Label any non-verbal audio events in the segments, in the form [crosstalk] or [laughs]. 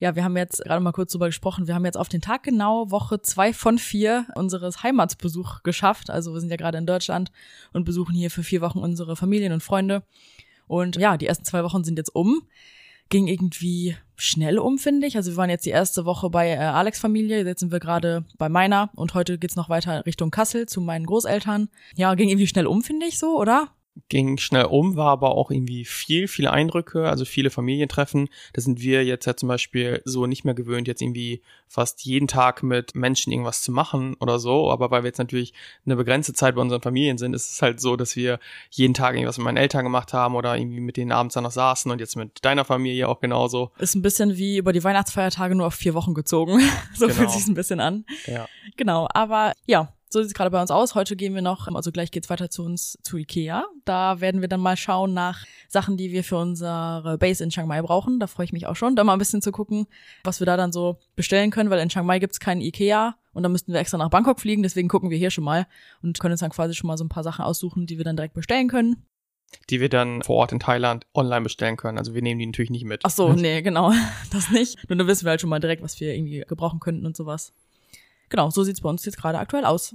Ja, wir haben jetzt gerade mal kurz drüber gesprochen. Wir haben jetzt auf den Tag genau Woche zwei von vier unseres Heimatsbesuch geschafft. Also wir sind ja gerade in Deutschland und besuchen hier für vier Wochen unsere Familien und Freunde. Und ja, die ersten zwei Wochen sind jetzt um ging irgendwie schnell um, finde ich. Also wir waren jetzt die erste Woche bei äh, Alex Familie, jetzt sind wir gerade bei meiner und heute geht's noch weiter Richtung Kassel zu meinen Großeltern. Ja, ging irgendwie schnell um, finde ich so, oder? Ging schnell um, war aber auch irgendwie viel, viele Eindrücke, also viele Familientreffen. Da sind wir jetzt ja zum Beispiel so nicht mehr gewöhnt, jetzt irgendwie fast jeden Tag mit Menschen irgendwas zu machen oder so. Aber weil wir jetzt natürlich eine begrenzte Zeit bei unseren Familien sind, ist es halt so, dass wir jeden Tag irgendwas mit meinen Eltern gemacht haben oder irgendwie mit denen abends dann noch saßen und jetzt mit deiner Familie auch genauso. Ist ein bisschen wie über die Weihnachtsfeiertage nur auf vier Wochen gezogen. [laughs] so genau. fühlt sich ein bisschen an. Ja. Genau, aber ja, so sieht es gerade bei uns aus. Heute gehen wir noch, also gleich geht's weiter zu uns zu Ikea. Da werden wir dann mal schauen nach Sachen, die wir für unsere Base in Chiang Mai brauchen. Da freue ich mich auch schon, da mal ein bisschen zu gucken, was wir da dann so bestellen können, weil in Chiang Mai gibt's keinen Ikea und da müssten wir extra nach Bangkok fliegen. Deswegen gucken wir hier schon mal und können uns dann quasi schon mal so ein paar Sachen aussuchen, die wir dann direkt bestellen können. Die wir dann vor Ort in Thailand online bestellen können. Also wir nehmen die natürlich nicht mit. Ach so, [laughs] nee, genau. [laughs] Das nicht. Nur dann wissen wir halt schon mal direkt, was wir irgendwie gebrauchen könnten und sowas. Genau, so sieht's bei uns jetzt gerade aktuell aus.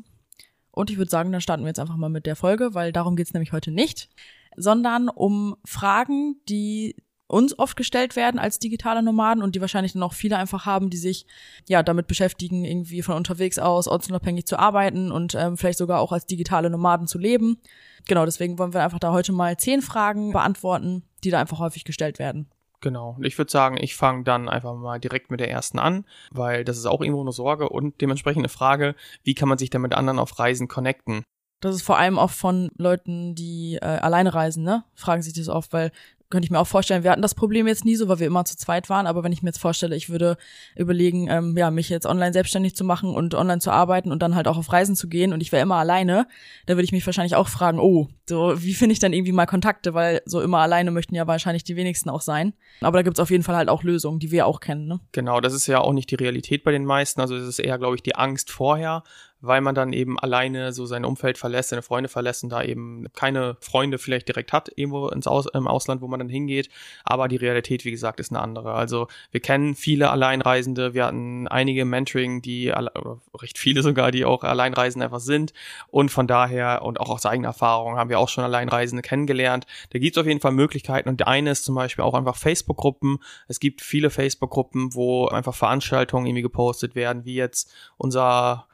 Und ich würde sagen, dann starten wir jetzt einfach mal mit der Folge, weil darum geht's nämlich heute nicht, sondern um Fragen, die uns oft gestellt werden als digitale Nomaden und die wahrscheinlich dann auch viele einfach haben, die sich ja damit beschäftigen, irgendwie von unterwegs aus ortsunabhängig zu arbeiten und ähm, vielleicht sogar auch als digitale Nomaden zu leben. Genau, deswegen wollen wir einfach da heute mal zehn Fragen beantworten, die da einfach häufig gestellt werden. Genau. Ich würde sagen, ich fange dann einfach mal direkt mit der ersten an, weil das ist auch irgendwo eine Sorge und dementsprechend eine Frage, wie kann man sich dann mit anderen auf Reisen connecten? Das ist vor allem oft von Leuten, die äh, alleine reisen, ne? Fragen sich das oft, weil könnte ich mir auch vorstellen, wir hatten das Problem jetzt nie so, weil wir immer zu zweit waren, aber wenn ich mir jetzt vorstelle, ich würde überlegen, ähm, ja, mich jetzt online selbstständig zu machen und online zu arbeiten und dann halt auch auf Reisen zu gehen und ich wäre immer alleine, da würde ich mich wahrscheinlich auch fragen, oh, so, wie finde ich dann irgendwie mal Kontakte, weil so immer alleine möchten ja wahrscheinlich die wenigsten auch sein. Aber da gibt's auf jeden Fall halt auch Lösungen, die wir auch kennen, ne? Genau, das ist ja auch nicht die Realität bei den meisten, also es ist eher, glaube ich, die Angst vorher, weil man dann eben alleine so sein Umfeld verlässt, seine Freunde verlässt und da eben keine Freunde vielleicht direkt hat, irgendwo ins Aus im Ausland, wo man dann hingeht. Aber die Realität, wie gesagt, ist eine andere. Also wir kennen viele Alleinreisende, wir hatten einige Mentoring, die, oder recht viele sogar, die auch Alleinreisende einfach sind. Und von daher, und auch aus eigener Erfahrung, haben wir auch schon Alleinreisende kennengelernt. Da gibt es auf jeden Fall Möglichkeiten. Und eine ist zum Beispiel auch einfach Facebook-Gruppen. Es gibt viele Facebook-Gruppen, wo einfach Veranstaltungen irgendwie gepostet werden, wie jetzt unser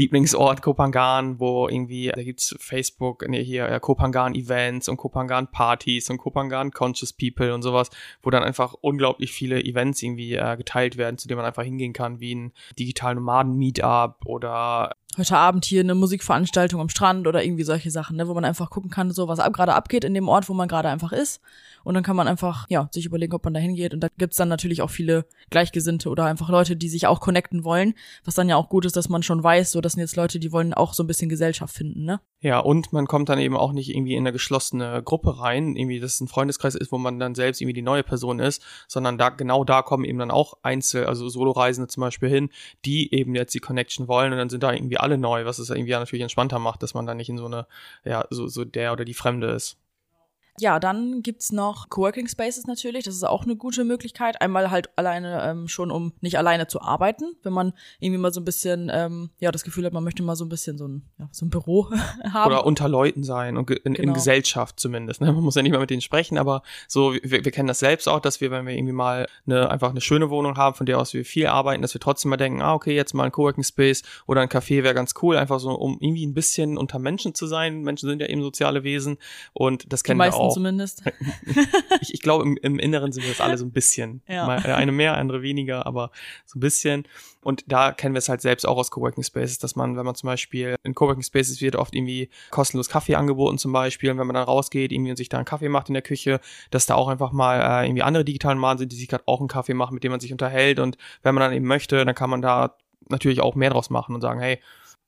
Lieblingsort Kopangan, wo irgendwie, da gibt's Facebook, nee, hier äh, Kopangan Events und Kopangan Partys und Kopangan Conscious People und sowas, wo dann einfach unglaublich viele Events irgendwie äh, geteilt werden, zu denen man einfach hingehen kann, wie ein digitalen Nomaden Meetup oder heute Abend hier eine Musikveranstaltung am Strand oder irgendwie solche Sachen, ne, wo man einfach gucken kann, so was ab, gerade abgeht in dem Ort, wo man gerade einfach ist. Und dann kann man einfach, ja, sich überlegen, ob man da hingeht. Und da gibt's dann natürlich auch viele Gleichgesinnte oder einfach Leute, die sich auch connecten wollen. Was dann ja auch gut ist, dass man schon weiß, so das sind jetzt Leute, die wollen auch so ein bisschen Gesellschaft finden, ne? Ja, und man kommt dann eben auch nicht irgendwie in eine geschlossene Gruppe rein, irgendwie, dass es ein Freundeskreis ist, wo man dann selbst irgendwie die neue Person ist, sondern da, genau da kommen eben dann auch Einzel-, also Soloreisende zum Beispiel hin, die eben jetzt die Connection wollen und dann sind da irgendwie alle neu, was es irgendwie natürlich entspannter macht, dass man da nicht in so eine, ja, so, so der oder die Fremde ist. Ja, dann gibt's noch Coworking Spaces natürlich. Das ist auch eine gute Möglichkeit. Einmal halt alleine ähm, schon, um nicht alleine zu arbeiten. Wenn man irgendwie mal so ein bisschen, ähm, ja, das Gefühl hat, man möchte mal so ein bisschen so ein, ja, so ein Büro [laughs] haben. Oder unter Leuten sein und in, genau. in Gesellschaft zumindest. Ne? Man muss ja nicht mal mit denen sprechen, aber so, wir, wir kennen das selbst auch, dass wir, wenn wir irgendwie mal eine, einfach eine schöne Wohnung haben, von der aus wir viel arbeiten, dass wir trotzdem mal denken, ah, okay, jetzt mal ein Coworking Space oder ein Café wäre ganz cool, einfach so, um irgendwie ein bisschen unter Menschen zu sein. Menschen sind ja eben soziale Wesen und das kennen wir auch auch. zumindest. [laughs] ich, ich glaube, im, im Inneren sind wir das alle so ein bisschen. [laughs] Ja. Mal, äh, eine mehr, andere weniger, aber so ein bisschen. Und da kennen wir es halt selbst auch aus Coworking Spaces, dass man, wenn man zum Beispiel in Coworking Spaces wird oft irgendwie kostenlos Kaffee angeboten zum Beispiel. Und wenn man dann rausgeht, irgendwie und sich da einen Kaffee macht in der Küche, dass da auch einfach mal äh, irgendwie andere digitalen Maden sind, die sich gerade auch einen Kaffee machen, mit dem man sich unterhält. Und wenn man dann eben möchte, dann kann man da natürlich auch mehr draus machen und sagen, hey,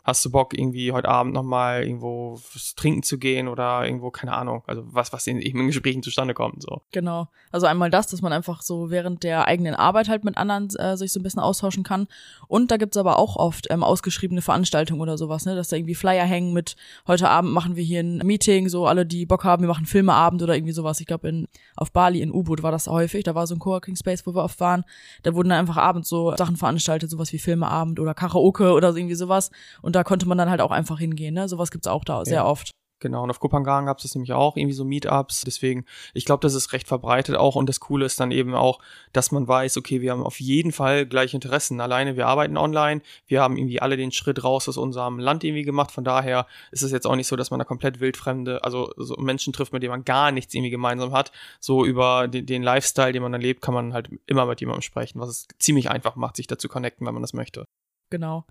hast du Bock, irgendwie heute Abend nochmal irgendwo trinken zu gehen oder irgendwo, keine Ahnung, also was, was in, eben in Gesprächen zustande kommt, so. Genau. Also einmal das, dass man einfach so während der eigenen Arbeit halt mit anderen äh, sich so ein bisschen austauschen kann. Und da gibt's aber auch oft ähm, ausgeschriebene Veranstaltungen oder sowas, ne? Dass da irgendwie Flyer hängen mit heute Abend machen wir hier ein Meeting, so alle, die Bock haben, wir machen Filmeabend oder irgendwie sowas. Ich glaube, in auf Bali in U-Boot war das häufig. Da war so ein Coworking Space, wo wir oft waren. Da wurden dann einfach abends so Sachen veranstaltet, sowas wie Filmeabend oder Karaoke oder irgendwie sowas. Und da konnte man dann halt auch einfach hingehen, ne? Sowas gibt's auch da sehr Ja. oft. Genau, und auf Kopangan gab es das nämlich auch, irgendwie so Meetups. Deswegen, ich glaube, das ist recht verbreitet auch. Und das Coole ist dann eben auch, dass man weiß, okay, wir haben auf jeden Fall gleiche Interessen. Alleine, wir arbeiten online, wir haben irgendwie alle den Schritt raus aus unserem Land irgendwie gemacht. Von daher ist es jetzt auch nicht so, dass man da komplett wildfremde, also so Menschen trifft, mit denen man gar nichts irgendwie gemeinsam hat. So über den, den Lifestyle, den man dann lebt, kann man halt immer mit jemandem sprechen, was es ziemlich einfach macht, sich dazu connecten, wenn man das möchte. Genau.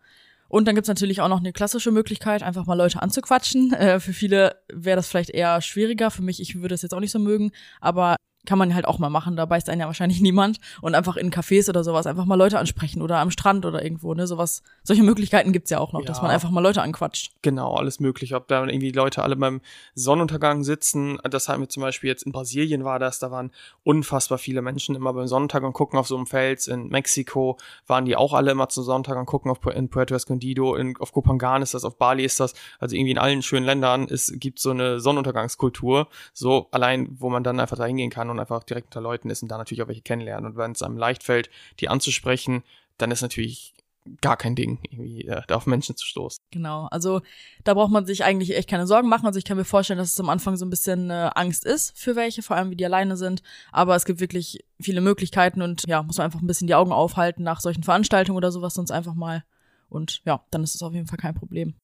Und dann gibt's natürlich auch noch eine klassische Möglichkeit, einfach mal Leute anzuquatschen. Äh, für viele wäre das vielleicht eher schwieriger. Für mich, ich würde es jetzt auch nicht so mögen, aber kann man halt auch mal machen. Da beißt einen ja wahrscheinlich [laughs] niemand. Und einfach in Cafés oder sowas einfach mal Leute ansprechen oder am Strand oder irgendwo, ne? Sowas. Solche Möglichkeiten gibt's ja auch noch, dass Ja. man einfach mal Leute anquatscht. Genau, alles möglich. Ob da irgendwie Leute alle beim Sonnenuntergang sitzen, das hatten wir zum Beispiel jetzt in Brasilien war das, da waren unfassbar viele Menschen immer beim Sonnenuntergang gucken auf so einem Fels. In Mexiko waren die auch alle immer zum Sonnenuntergang gucken, auf, in Puerto Escondido, in, auf Kopangan ist das, auf Bali ist das. Also irgendwie in allen schönen Ländern es gibt so eine Sonnenuntergangskultur, so allein, wo man dann einfach da hingehen kann und einfach direkt unter Leuten ist und da natürlich auch welche kennenlernen. Und wenn es einem leicht fällt, die anzusprechen, dann ist natürlich gar kein Ding, irgendwie äh, da auf Menschen zu stoßen. Genau. Also da braucht man sich eigentlich echt keine Sorgen machen. Also ich kann mir vorstellen, dass es am Anfang so ein bisschen äh, Angst ist für welche, vor allem wie die alleine sind. Aber es gibt wirklich viele Möglichkeiten und ja, muss man einfach ein bisschen die Augen aufhalten nach solchen Veranstaltungen oder sowas, sonst einfach mal. Und ja, dann ist es auf jeden Fall kein Problem.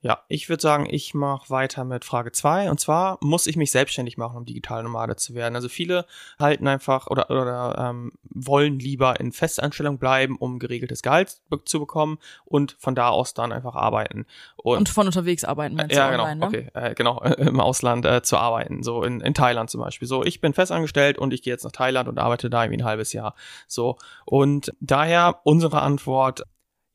Ja, ich würde sagen, ich mache weiter mit Frage zwei Und zwar, muss ich mich selbstständig machen, um digital Nomade zu werden? Also viele halten einfach oder, oder ähm, wollen lieber in Festanstellung bleiben, um geregeltes Gehalt zu bekommen und von da aus dann einfach arbeiten. Und von unterwegs arbeiten, meinst ja, du genau, online, ne? okay, äh, genau, äh, [laughs] im Ausland äh, zu arbeiten, so in, in Thailand zum Beispiel. So, ich bin festangestellt und ich gehe jetzt nach Thailand und arbeite da irgendwie ein halbes Jahr. So, und daher unsere Antwort,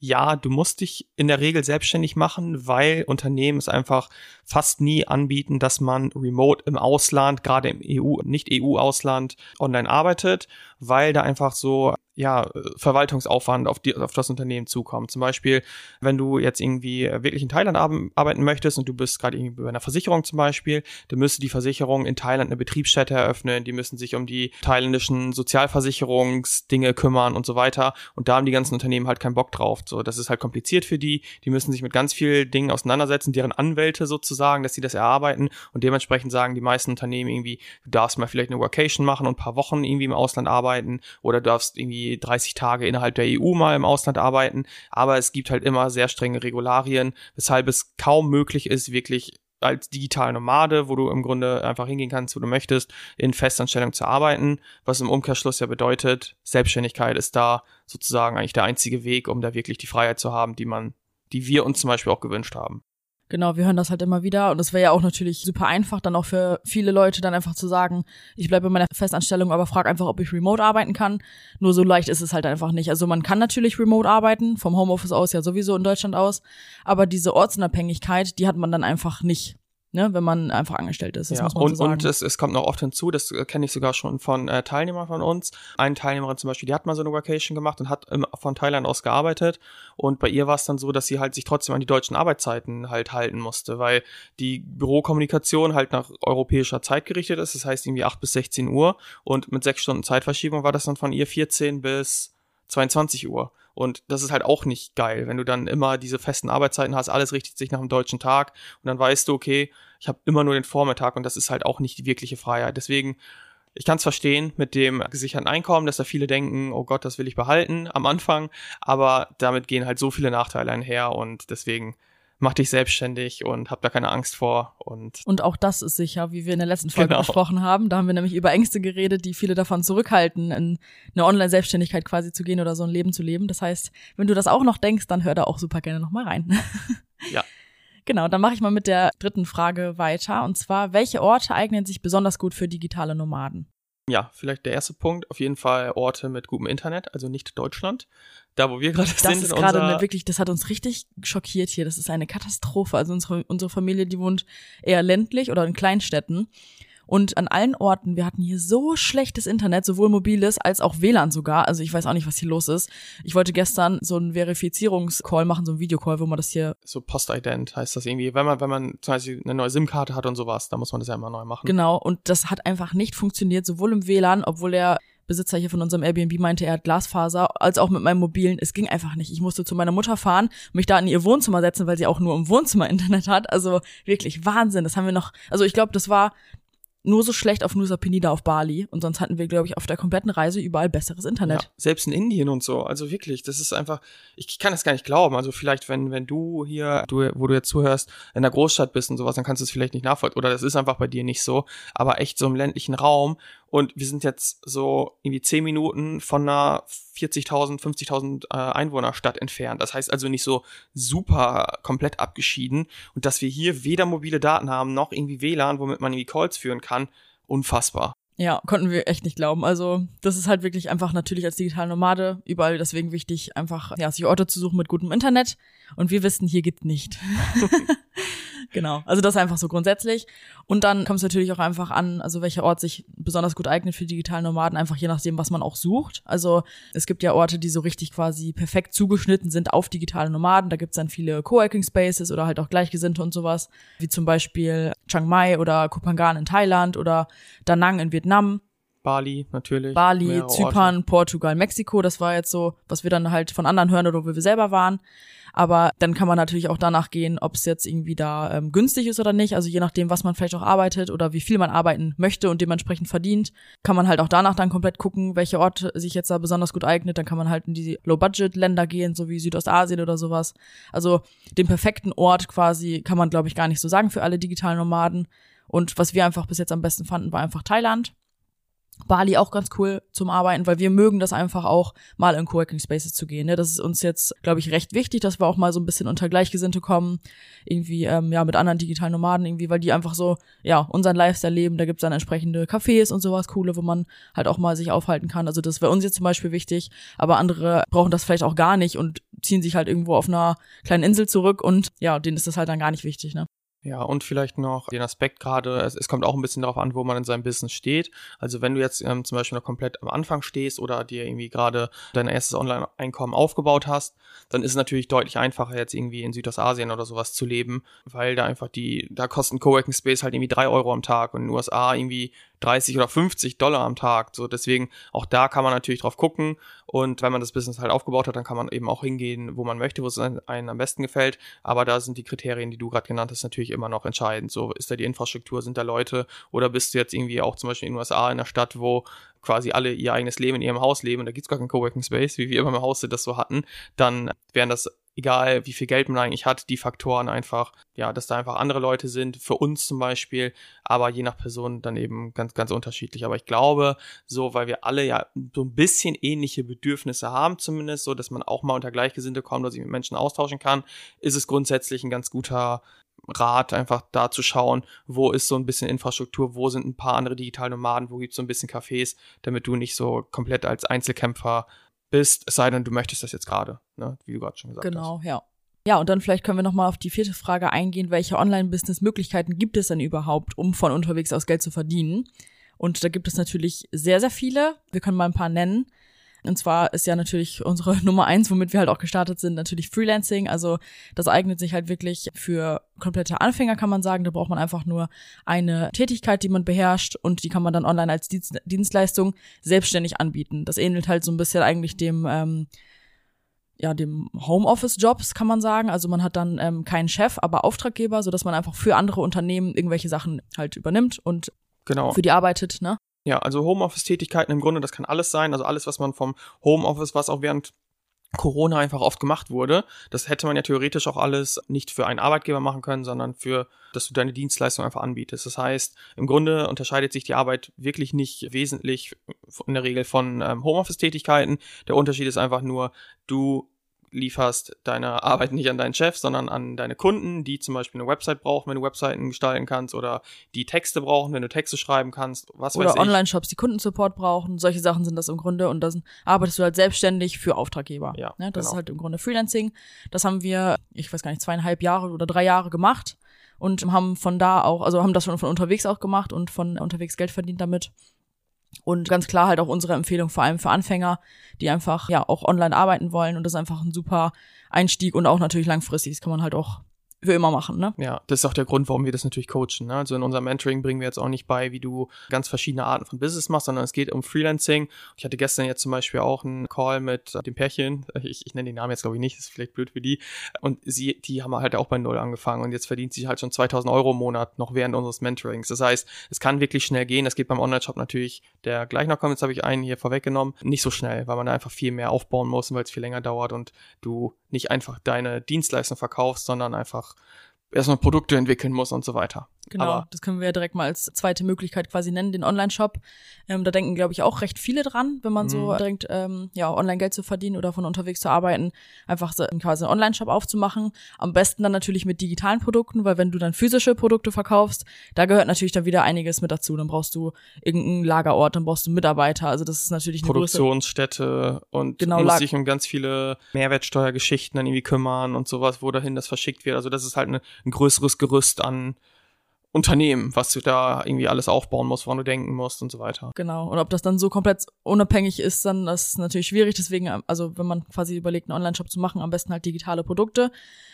ja, du musst dich in der Regel selbstständig machen, weil Unternehmen es einfach fast nie anbieten, dass man remote im Ausland, gerade im EU, nicht EU-Ausland, online arbeitet, weil da einfach so ja, Verwaltungsaufwand auf, die, auf das Unternehmen zukommt. Zum Beispiel, wenn du jetzt irgendwie wirklich in Thailand ar- arbeiten möchtest und du bist gerade irgendwie bei einer Versicherung zum Beispiel, dann müsste die Versicherung in Thailand eine Betriebsstätte eröffnen, die müssen sich um die thailändischen Sozialversicherungsdinge kümmern und so weiter. Und da haben die ganzen Unternehmen halt keinen Bock drauf. So, das ist halt kompliziert für die. Die müssen sich mit ganz vielen Dingen auseinandersetzen, deren Anwälte sozusagen, dass sie das erarbeiten. Und dementsprechend sagen die meisten Unternehmen irgendwie, du darfst mal vielleicht eine Workation machen und ein paar Wochen irgendwie im Ausland arbeiten oder du darfst irgendwie 30 Tage innerhalb der EU mal im Ausland arbeiten. Aber es gibt halt immer sehr strenge Regularien, weshalb es kaum möglich ist, wirklich als digitale Nomade, wo du im Grunde einfach hingehen kannst, wo du möchtest, in Festanstellung zu arbeiten, was im Umkehrschluss ja bedeutet, Selbstständigkeit ist da sozusagen eigentlich der einzige Weg, um da wirklich die Freiheit zu haben, die man, die wir uns zum Beispiel auch gewünscht haben. Genau, wir hören das halt immer wieder und es wäre ja auch natürlich super einfach, dann auch für viele Leute dann einfach zu sagen, ich bleibe in meiner Festanstellung, aber frag einfach, ob ich remote arbeiten kann. Nur so leicht ist es halt einfach nicht. Also man kann natürlich remote arbeiten, vom Homeoffice aus ja sowieso in Deutschland aus, aber diese Ortsunabhängigkeit, die hat man dann einfach nicht, ne, wenn man einfach angestellt ist. Das ja, muss man und, so sagen. und es, es kommt noch oft hinzu, das äh, kenne ich sogar schon von äh, Teilnehmern von uns. Eine Teilnehmerin zum Beispiel, die hat mal so eine Vacation gemacht und hat ähm, von Thailand aus gearbeitet. Und bei ihr war es dann so, dass sie halt sich trotzdem an die deutschen Arbeitszeiten halt halten musste, weil die Bürokommunikation halt nach europäischer Zeit gerichtet ist. Das heißt irgendwie 8 bis 16 Uhr. Und mit sechs Stunden Zeitverschiebung war das dann von ihr 14 bis 22 Uhr. Und das ist halt auch nicht geil, wenn du dann immer diese festen Arbeitszeiten hast, alles richtet sich nach dem deutschen Tag und dann weißt du, okay, ich habe immer nur den Vormittag und das ist halt auch nicht die wirkliche Freiheit. Deswegen, ich kann es verstehen mit dem gesicherten Einkommen, dass da viele denken, oh Gott, das will ich behalten am Anfang, aber damit gehen halt so viele Nachteile einher und deswegen mach dich selbstständig und hab da keine Angst vor. Und, und auch das ist sicher, wie wir in der letzten Folge Genau. besprochen haben. Da haben wir nämlich über Ängste geredet, die viele davon zurückhalten, in eine Online-Selbstständigkeit quasi zu gehen oder so ein Leben zu leben. Das heißt, wenn du das auch noch denkst, dann hör da auch super gerne nochmal rein. [laughs] Ja. Genau, dann mache ich mal mit der dritten Frage weiter. Und zwar, welche Orte eignen sich besonders gut für digitale Nomaden? Ja, vielleicht der erste Punkt, auf jeden Fall Orte mit gutem Internet, also nicht Deutschland. Da, wo wir gerade Das sind ist in gerade wirklich, das hat uns richtig schockiert hier. Das ist eine Katastrophe. Also unsere, unsere Familie, die wohnt eher ländlich oder in Kleinstädten. Und an allen Orten, wir hatten hier so schlechtes Internet, sowohl mobiles als auch WLAN sogar. Also ich weiß auch nicht, was hier los ist. Ich wollte gestern so einen Verifizierungscall machen, so einen Videocall, wo man das hier so Postident heißt das irgendwie, wenn man, wenn man zum Beispiel eine neue SIM-Karte hat und sowas, dann muss man das ja immer neu machen. Genau, und das hat einfach nicht funktioniert, sowohl im WLAN, obwohl der Besitzer hier von unserem Airbnb meinte, er hat Glasfaser, als auch mit meinem mobilen. Es ging einfach nicht. Ich musste zu meiner Mutter fahren, mich da in ihr Wohnzimmer setzen, weil sie auch nur im Wohnzimmer [laughs] Internet hat. Also wirklich Wahnsinn. Das haben wir noch, also ich glaube, das war nur so schlecht auf Nusa Penida auf Bali und sonst hatten wir, glaube ich, auf der kompletten Reise überall besseres Internet. Ja, selbst in Indien und so. Also wirklich, das ist einfach, ich kann das gar nicht glauben. Also vielleicht, wenn, wenn du hier, du, wo du jetzt zuhörst, in der Großstadt bist und sowas, dann kannst du es vielleicht nicht nachvollziehen. Oder das ist einfach bei dir nicht so. Aber echt so im ländlichen Raum. Und wir sind jetzt so irgendwie zehn Minuten von einer 40.000, 50.000 äh, Einwohnerstadt entfernt. Das heißt also nicht so super komplett abgeschieden. Und dass wir hier weder mobile Daten haben, noch irgendwie WLAN, womit man irgendwie Calls führen kann, unfassbar. Ja, konnten wir echt nicht glauben. Also, das ist halt wirklich einfach natürlich als digitale Nomade überall deswegen wichtig, einfach ja, sich Orte zu suchen mit gutem Internet. Und wir wissen, hier geht's nicht. [laughs] [laughs] genau. Also das einfach so grundsätzlich. Und dann kommt es natürlich auch einfach an, also welcher Ort sich besonders gut eignet für digitale Nomaden, einfach je nachdem, was man auch sucht. Also es gibt ja Orte, die so richtig quasi perfekt zugeschnitten sind auf digitale Nomaden. Da gibt's dann viele Coworking Spaces oder halt auch Gleichgesinnte und sowas, wie zum Beispiel Chiang Mai oder Kopangan in Thailand oder Da Nang in Vietnam. Bali natürlich. Bali, Zypern, Orte. Portugal, Mexiko. Das war jetzt so, was wir dann halt von anderen hören oder wo wir selber waren. Aber dann kann man natürlich auch danach gehen, ob es jetzt irgendwie da ähm, günstig ist oder nicht. Also je nachdem, was man vielleicht auch arbeitet oder wie viel man arbeiten möchte und dementsprechend verdient, kann man halt auch danach dann komplett gucken, welcher Ort sich jetzt da besonders gut eignet. Dann kann man halt in die Low-Budget-Länder gehen, so wie Südostasien oder sowas. Also den perfekten Ort quasi kann man, glaube ich, gar nicht so sagen für alle digitalen Nomaden. Und was wir einfach bis jetzt am besten fanden, war einfach Thailand. Bali auch ganz cool zum Arbeiten, weil wir mögen das einfach auch mal in Coworking Spaces zu gehen. Ne? Das ist uns jetzt, glaube ich, recht wichtig, dass wir auch mal so ein bisschen unter Gleichgesinnte kommen, irgendwie ähm, ja mit anderen digitalen Nomaden irgendwie, weil die einfach so ja unseren Lifestyle leben. Da gibt's dann entsprechende Cafés und sowas coole, wo man halt auch mal sich aufhalten kann. Also das wäre uns jetzt zum Beispiel wichtig, aber andere brauchen das vielleicht auch gar nicht und ziehen sich halt irgendwo auf einer kleinen Insel zurück und ja, denen ist das halt dann gar nicht wichtig. Ne? Ja, und vielleicht noch den Aspekt gerade, es, es kommt auch ein bisschen darauf an, wo man in seinem Business steht. Also wenn du jetzt ähm, zum Beispiel noch komplett am Anfang stehst oder dir irgendwie gerade dein erstes Online-Einkommen aufgebaut hast, dann ist es natürlich deutlich einfacher, jetzt irgendwie in Südostasien oder sowas zu leben, weil da einfach die, da kosten Coworking Space halt irgendwie drei Euro am Tag und in den USA irgendwie 30 oder 50 Dollar am Tag. So, deswegen auch da kann man natürlich drauf gucken. Und wenn man das Business halt aufgebaut hat, dann kann man eben auch hingehen, wo man möchte, wo es einem am besten gefällt. Aber da sind die Kriterien, die du gerade genannt hast, natürlich immer noch entscheidend. So, ist da die Infrastruktur, sind da Leute oder bist du jetzt irgendwie auch zum Beispiel in den USA in einer Stadt, wo quasi alle ihr eigenes Leben in ihrem Haus leben und da gibt's gar keinen Coworking Space, wie wir immer im Haus das so hatten, dann wären das egal wie viel Geld man eigentlich hat, die Faktoren einfach, ja, dass da einfach andere Leute sind, für uns zum Beispiel, aber je nach Person dann eben ganz, ganz unterschiedlich. Aber ich glaube, so, weil wir alle ja so ein bisschen ähnliche Bedürfnisse haben, zumindest, so, dass man auch mal unter Gleichgesinnte kommt oder sich mit Menschen austauschen kann, ist es grundsätzlich ein ganz guter Rat, einfach da zu schauen, wo ist so ein bisschen Infrastruktur, wo sind ein paar andere digitale Nomaden, wo gibt's so ein bisschen Cafés, damit du nicht so komplett als Einzelkämpfer bist, es sei denn, du möchtest das jetzt gerade, ne? wie du gerade schon gesagt genau, hast. Genau, ja. Ja, und dann vielleicht können wir nochmal auf die vierte Frage eingehen, welche Online-Business-Möglichkeiten gibt es denn überhaupt, um von unterwegs aus Geld zu verdienen? Und da gibt es natürlich sehr, sehr viele. Wir können mal ein paar nennen. Und zwar ist ja natürlich unsere [laughs] Nummer eins, womit wir halt auch gestartet sind, natürlich Freelancing. Also das eignet sich halt wirklich für komplette Anfänger, kann man sagen. Da braucht man einfach nur eine Tätigkeit, die man beherrscht und die kann man dann online als Dienst Dienstleistung selbstständig anbieten. Das ähnelt halt so ein bisschen eigentlich dem ähm, ja, dem Homeoffice-Jobs kann man sagen. Also man hat dann ähm, keinen Chef, aber Auftraggeber, so dass man einfach für andere Unternehmen irgendwelche Sachen halt übernimmt und Genau. für die arbeitet, ne? Ja, also Homeoffice-Tätigkeiten im Grunde, das kann alles sein. Also alles, was man vom Homeoffice, was auch während Corona einfach oft gemacht wurde. Das hätte man ja theoretisch auch alles nicht für einen Arbeitgeber machen können, sondern für, dass du deine Dienstleistung einfach anbietest. Das heißt, im Grunde unterscheidet sich die Arbeit wirklich nicht wesentlich in der Regel von ähm, Homeoffice-Tätigkeiten. Der Unterschied ist einfach nur, du lieferst deine Arbeit nicht an deinen Chef, sondern an deine Kunden, die zum Beispiel eine Website brauchen, wenn du Webseiten gestalten kannst oder die Texte brauchen, wenn du Texte schreiben kannst, was Oder weiß ich. Online-Shops, die Kundensupport brauchen. Solche Sachen sind das im Grunde. Und dann arbeitest du halt selbstständig für Auftraggeber. Ja, ne? Das genau. ist halt im Grunde Freelancing. Das haben wir, ich weiß gar nicht, zweieinhalb Jahre oder drei Jahre gemacht und haben von da auch, also haben das schon von unterwegs auch gemacht und von unterwegs Geld verdient damit. Und ganz klar halt auch unsere Empfehlung, vor allem für Anfänger, die einfach ja auch online arbeiten wollen. Und das ist einfach ein super Einstieg und auch natürlich langfristig. Das kann man halt auch für immer machen, ne? Ja, das ist auch der Grund, warum wir das natürlich coachen. Ne? Also in unserem Mentoring bringen wir jetzt auch nicht bei, wie du ganz verschiedene Arten von Business machst, sondern es geht um Freelancing. Ich hatte gestern jetzt zum Beispiel auch einen Call mit dem Pärchen. [laughs] Ich, ich nenne den Namen jetzt glaube ich nicht, das ist vielleicht blöd für die. Und sie, die haben halt auch bei Null angefangen und jetzt verdient sie halt schon 2000 Euro im Monat noch während unseres Mentorings. Das heißt, es kann wirklich schnell gehen. Das geht beim Online-Shop natürlich, der gleich noch kommt. Jetzt habe ich einen hier vorweggenommen. Nicht so schnell, weil man da einfach viel mehr aufbauen muss, weil es viel länger dauert und du nicht einfach deine Dienstleistung verkaufst, sondern einfach erstmal Produkte entwickeln muss und so weiter. Genau, Aber das können wir ja direkt mal als zweite Möglichkeit quasi nennen, den Online-Shop. Ähm, da denken, glaube ich, auch recht viele dran, wenn man so Mhm. direkt ähm, ja, online Geld zu verdienen oder von unterwegs zu arbeiten, einfach so quasi einen Online-Shop aufzumachen. Am besten dann natürlich mit digitalen Produkten, weil wenn du dann physische Produkte verkaufst, da gehört natürlich dann wieder einiges mit dazu. Dann brauchst du irgendeinen Lagerort, dann brauchst du Mitarbeiter. Also das ist natürlich eine Produktionsstätte und Genau, muss sich um ganz viele Mehrwertsteuergeschichten dann irgendwie kümmern und sowas, wo dahin das verschickt wird. Also das ist halt eine, ein größeres Gerüst an Unternehmen, was du da irgendwie alles aufbauen musst, woran du denken musst und so weiter. Genau. Und ob das dann so komplett unabhängig ist, dann das ist natürlich schwierig. Deswegen, also wenn man quasi überlegt, einen Online-Shop zu machen, am besten halt digitale Produkte.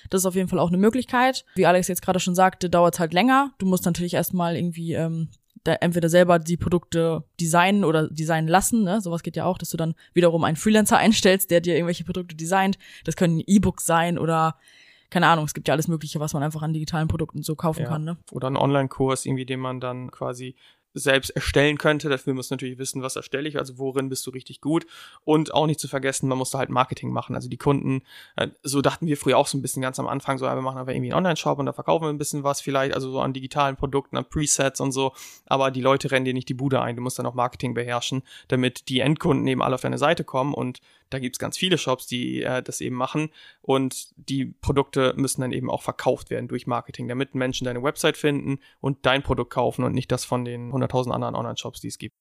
Das ist auf jeden Fall auch eine Möglichkeit. Wie Alex jetzt gerade schon sagte, dauert es halt länger. Du musst natürlich erstmal irgendwie ähm, da entweder selber die Produkte designen oder designen lassen. Ne? Sowas geht ja auch, dass du dann wiederum einen Freelancer [laughs] einstellst, der dir irgendwelche Produkte designt. Das können E-Books sein oder keine Ahnung, es gibt ja alles Mögliche, was man einfach an digitalen Produkten so kaufen Ja. kann. Ne? Oder einen Online-Kurs, irgendwie, den man dann quasi selbst erstellen könnte. Dafür muss natürlich wissen, was erstelle ich, also worin bist du richtig gut. Und auch nicht zu vergessen, man muss da halt Marketing machen. Also die Kunden, äh, so dachten wir früher auch so ein bisschen ganz am Anfang, so, ja, wir machen einfach irgendwie einen Online-Shop und da verkaufen wir ein bisschen was vielleicht, also so an digitalen Produkten, an Presets und so. Aber die Leute rennen dir nicht die Bude ein. Du musst dann auch Marketing beherrschen, damit die Endkunden eben alle auf deine Seite kommen und da gibt's ganz viele Shops, die äh, das eben machen und die Produkte müssen dann eben auch verkauft werden durch Marketing, damit Menschen deine Website finden und dein Produkt kaufen und nicht das von den 100.000 anderen Online-Shops, die es gibt.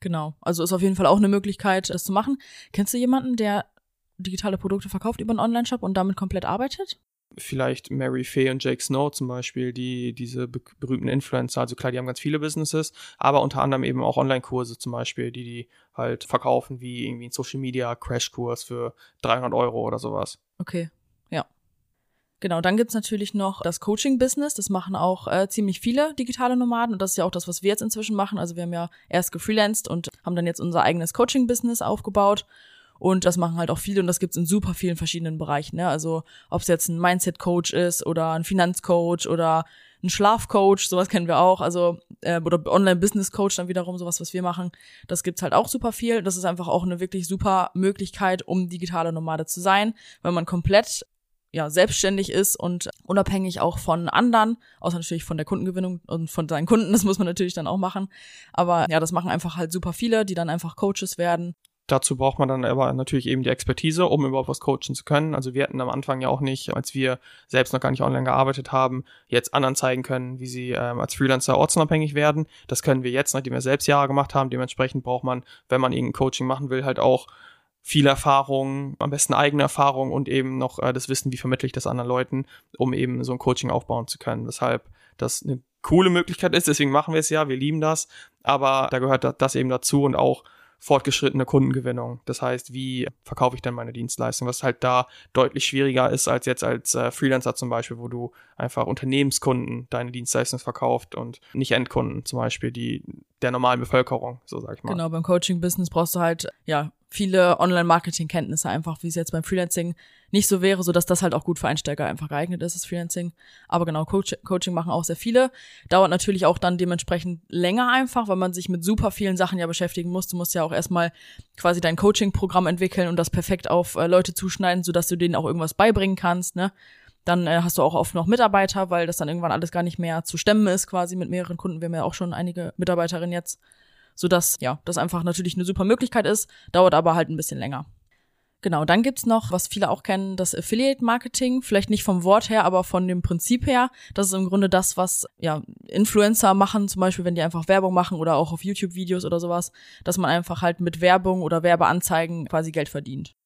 Genau. Also ist auf jeden Fall auch eine Möglichkeit, das zu machen. Kennst du jemanden, der digitale Produkte verkauft über einen Online-Shop und damit komplett arbeitet? Vielleicht Mary Fay und Jake Snow zum Beispiel, die diese be berühmten Influencer, also klar, die haben ganz viele Businesses, aber unter anderem eben auch Online-Kurse zum Beispiel, die die halt verkaufen, wie irgendwie ein Social-Media-Crash-Kurs für 300 Euro oder sowas. Okay, ja. Genau, dann gibt's natürlich noch das Coaching-Business. Das machen auch äh, ziemlich viele digitale Nomaden und das ist ja auch das, was wir jetzt inzwischen machen. Also wir haben ja erst gefreelanced und haben dann jetzt unser eigenes Coaching-Business aufgebaut. Und das machen halt auch viele und das gibt's in super vielen verschiedenen Bereichen. Ne? Also ob es jetzt ein Mindset-Coach ist oder ein Finanzcoach oder ein Schlafcoach, sowas kennen wir auch. Also äh, oder Online-Business-Coach dann wiederum, sowas, was wir machen. Das gibt's halt auch super viel. Das ist einfach auch eine wirklich super Möglichkeit, um digitale Nomade zu sein, weil man komplett ja, selbstständig ist und unabhängig auch von anderen, außer natürlich von der Kundengewinnung und von seinen Kunden, das muss man natürlich dann auch machen. Aber ja, das machen einfach halt super viele, die dann einfach Coaches werden. Dazu braucht man dann aber natürlich eben die Expertise, um überhaupt was coachen zu können. Also wir hatten am Anfang ja auch nicht, als wir selbst noch gar nicht online gearbeitet haben, jetzt anderen zeigen können, wie sie ähm, als Freelancer ortsunabhängig werden. Das können wir jetzt, nachdem wir selbst Jahre gemacht haben. Dementsprechend braucht man, wenn man irgendein Coaching machen will, halt auch viel Erfahrung, am besten eigene Erfahrung und eben noch äh, das Wissen, wie vermittle ich das anderen Leuten, um eben so ein Coaching aufbauen zu können. Weshalb das eine coole Möglichkeit ist, deswegen machen wir es ja, wir lieben das, aber da gehört da- das eben dazu und auch fortgeschrittene Kundengewinnung. Das heißt, wie verkaufe ich denn meine Dienstleistung, was halt da deutlich schwieriger ist als jetzt als äh, Freelancer zum Beispiel, wo du einfach Unternehmenskunden deine Dienstleistung verkauft und nicht Endkunden zum Beispiel, die der normalen Bevölkerung, so sag ich mal. Genau, beim Coaching-Business brauchst du halt, ja, viele Online-Marketing-Kenntnisse einfach, wie es jetzt beim Freelancing nicht so wäre, so dass das halt auch gut für Einsteiger einfach geeignet ist, das Freelancing. Aber genau, Coach Coaching machen auch sehr viele. Dauert natürlich auch dann dementsprechend länger einfach, weil man sich mit super vielen Sachen ja beschäftigen muss. Du musst ja auch erstmal quasi dein Coaching-Programm entwickeln und das perfekt auf äh, Leute zuschneiden, sodass du denen auch irgendwas beibringen kannst, ne? Dann äh, hast du auch oft noch Mitarbeiter, weil das dann irgendwann alles gar nicht mehr zu stemmen ist, quasi mit mehreren Kunden. Wir haben ja auch schon einige Mitarbeiterinnen jetzt sodass ja, das einfach natürlich eine super Möglichkeit ist, dauert aber halt ein bisschen länger. Genau, dann gibt's noch, was viele auch kennen, das Affiliate Marketing. Vielleicht nicht vom Wort her, aber von dem Prinzip her. Das ist im Grunde das, was ja Influencer machen, zum Beispiel, wenn die einfach Werbung machen oder auch auf YouTube-Videos oder sowas, dass man einfach halt mit Werbung oder Werbeanzeigen quasi Geld verdient.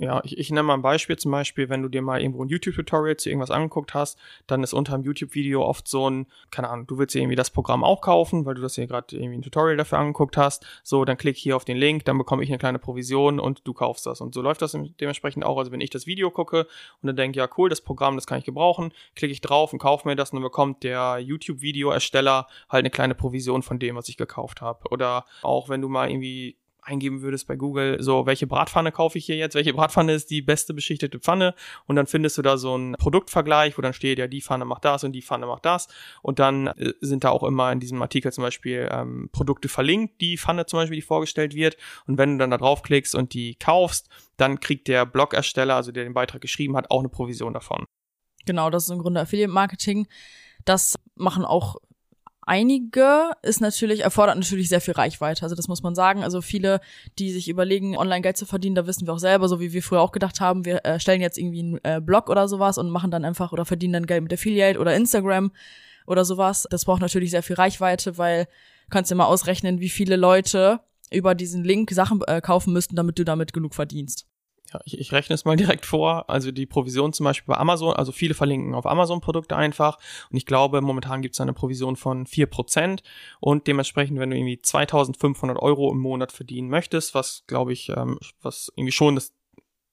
Ja, ich, ich nenne mal ein Beispiel. Zum Beispiel, wenn du dir mal irgendwo ein YouTube-Tutorial zu irgendwas angeguckt hast, dann ist unter einem YouTube-Video oft so ein, keine Ahnung, du willst dir irgendwie das Programm auch kaufen, weil du das hier gerade irgendwie ein Tutorial dafür angeguckt hast. So, dann klick hier auf den Link, dann bekomme ich eine kleine Provision und du kaufst das. Und so läuft das dementsprechend auch. Also wenn ich das Video gucke und dann denke, ja cool, das Programm, das kann ich gebrauchen, klicke ich drauf und kaufe mir das und dann bekommt der YouTube-Video-Ersteller halt eine kleine Provision von dem, was ich gekauft habe. Oder auch wenn du mal irgendwie eingeben würdest bei Google, so, welche Bratpfanne kaufe ich hier jetzt, welche Bratpfanne ist die beste beschichtete Pfanne und dann findest du da so einen Produktvergleich, wo dann steht, ja, die Pfanne macht das und die Pfanne macht das und dann äh, sind da auch immer in diesem Artikel zum Beispiel ähm, Produkte verlinkt, die Pfanne zum Beispiel, die vorgestellt wird und wenn du dann da draufklickst und die kaufst, dann kriegt der Blogersteller, also der den Beitrag geschrieben hat, auch eine Provision davon. Genau, das ist im Grunde Affiliate Marketing. Das machen auch einige ist natürlich, erfordert natürlich sehr viel Reichweite. Also das muss man sagen. Also viele, die sich überlegen, online Geld zu verdienen, da wissen wir auch selber, so wie wir früher auch gedacht haben, wir äh, stellen jetzt irgendwie einen äh, Blog oder sowas und machen dann einfach oder verdienen dann Geld mit Affiliate oder Instagram oder sowas. Das braucht natürlich sehr viel Reichweite, weil kannst dir mal ausrechnen, wie viele Leute über diesen Link Sachen äh, kaufen müssten, damit du damit genug verdienst. Ja, ich, ich rechne es mal [laughs] direkt vor. Also die Provision zum Beispiel bei Amazon, also viele verlinken auf Amazon-Produkte einfach. Und ich glaube, momentan gibt es eine Provision von vier Prozent Und dementsprechend, wenn du irgendwie 2500 Euro im Monat verdienen möchtest, was glaube ich, ähm, was irgendwie schon das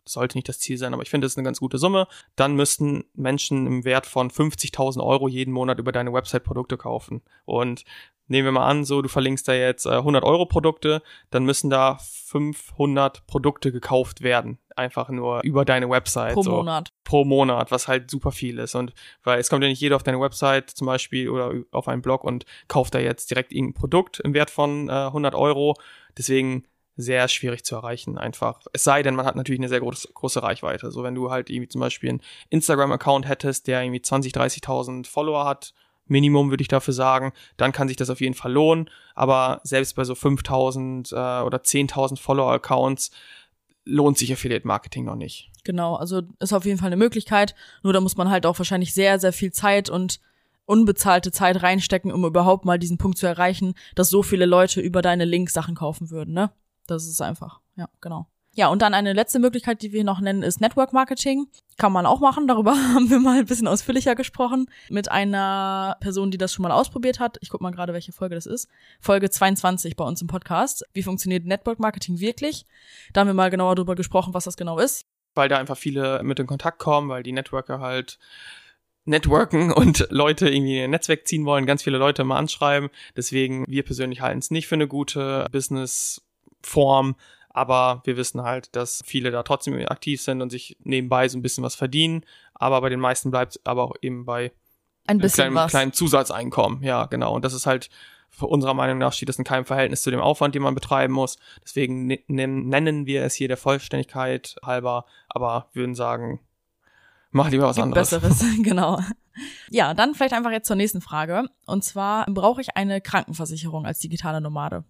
sollte nicht das Ziel sein, aber ich finde, das ist eine ganz gute Summe. Dann müssten Menschen im Wert von 50.000 Euro jeden Monat über deine Website Produkte kaufen. Und nehmen wir mal an, so du verlinkst da jetzt äh, 100 Euro Produkte, dann müssen da 500 Produkte gekauft werden, einfach nur über deine Website. Pro so, Monat. Pro Monat, was halt super viel ist und weil es kommt ja nicht jeder auf deine Website zum Beispiel oder auf einen Blog und kauft da jetzt direkt irgendein Produkt im Wert von äh, 100 Euro, deswegen sehr schwierig zu erreichen einfach. Es sei denn, man hat natürlich eine sehr groß, große Reichweite. So wenn du halt irgendwie zum Beispiel einen Instagram-Account hättest, der irgendwie 20, 30.000 Follower hat, Minimum würde ich dafür sagen, dann kann sich das auf jeden Fall lohnen. Aber selbst bei so 5000 äh, oder 10.000 Follower-Accounts lohnt sich Affiliate Marketing noch nicht. Genau, also ist auf jeden Fall eine Möglichkeit. Nur da muss man halt auch wahrscheinlich sehr, sehr viel Zeit und unbezahlte Zeit reinstecken, um überhaupt mal diesen Punkt zu erreichen, dass so viele Leute über deine Links Sachen kaufen würden, ne? Das ist einfach, ja, genau. Ja, und dann eine letzte Möglichkeit, die wir noch nennen, ist Network Marketing. Kann man auch machen. Darüber [laughs] haben wir mal ein bisschen ausführlicher gesprochen mit einer Person, die das schon mal ausprobiert hat. Ich guck mal gerade, welche Folge das ist. Folge 22 bei uns im Podcast. Wie funktioniert Network Marketing wirklich? Da haben wir mal genauer darüber gesprochen, was das genau ist. Weil da einfach viele mit in Kontakt kommen, weil die Networker halt networken [laughs] und Leute irgendwie in ein Netzwerk ziehen wollen, ganz viele Leute mal anschreiben. Deswegen, wir persönlich halten es nicht für eine gute Businessform, aber wir wissen halt, dass viele da trotzdem aktiv sind und sich nebenbei so ein bisschen was verdienen. Aber bei den meisten bleibt aber auch eben bei ein bisschen kleinen, was. kleinen Zusatzeinkommen. Ja, genau. Und das ist halt unserer Meinung nach steht das in keinem Verhältnis zu dem Aufwand, den man betreiben muss. Deswegen ne-, nennen wir es hier der Vollständigkeit halber, aber würden sagen, mach lieber was Gibt anderes. Besseres, [laughs] [laughs] genau. Ja, dann vielleicht einfach jetzt zur nächsten Frage. Und zwar brauche ich eine Krankenversicherung als digitale Nomade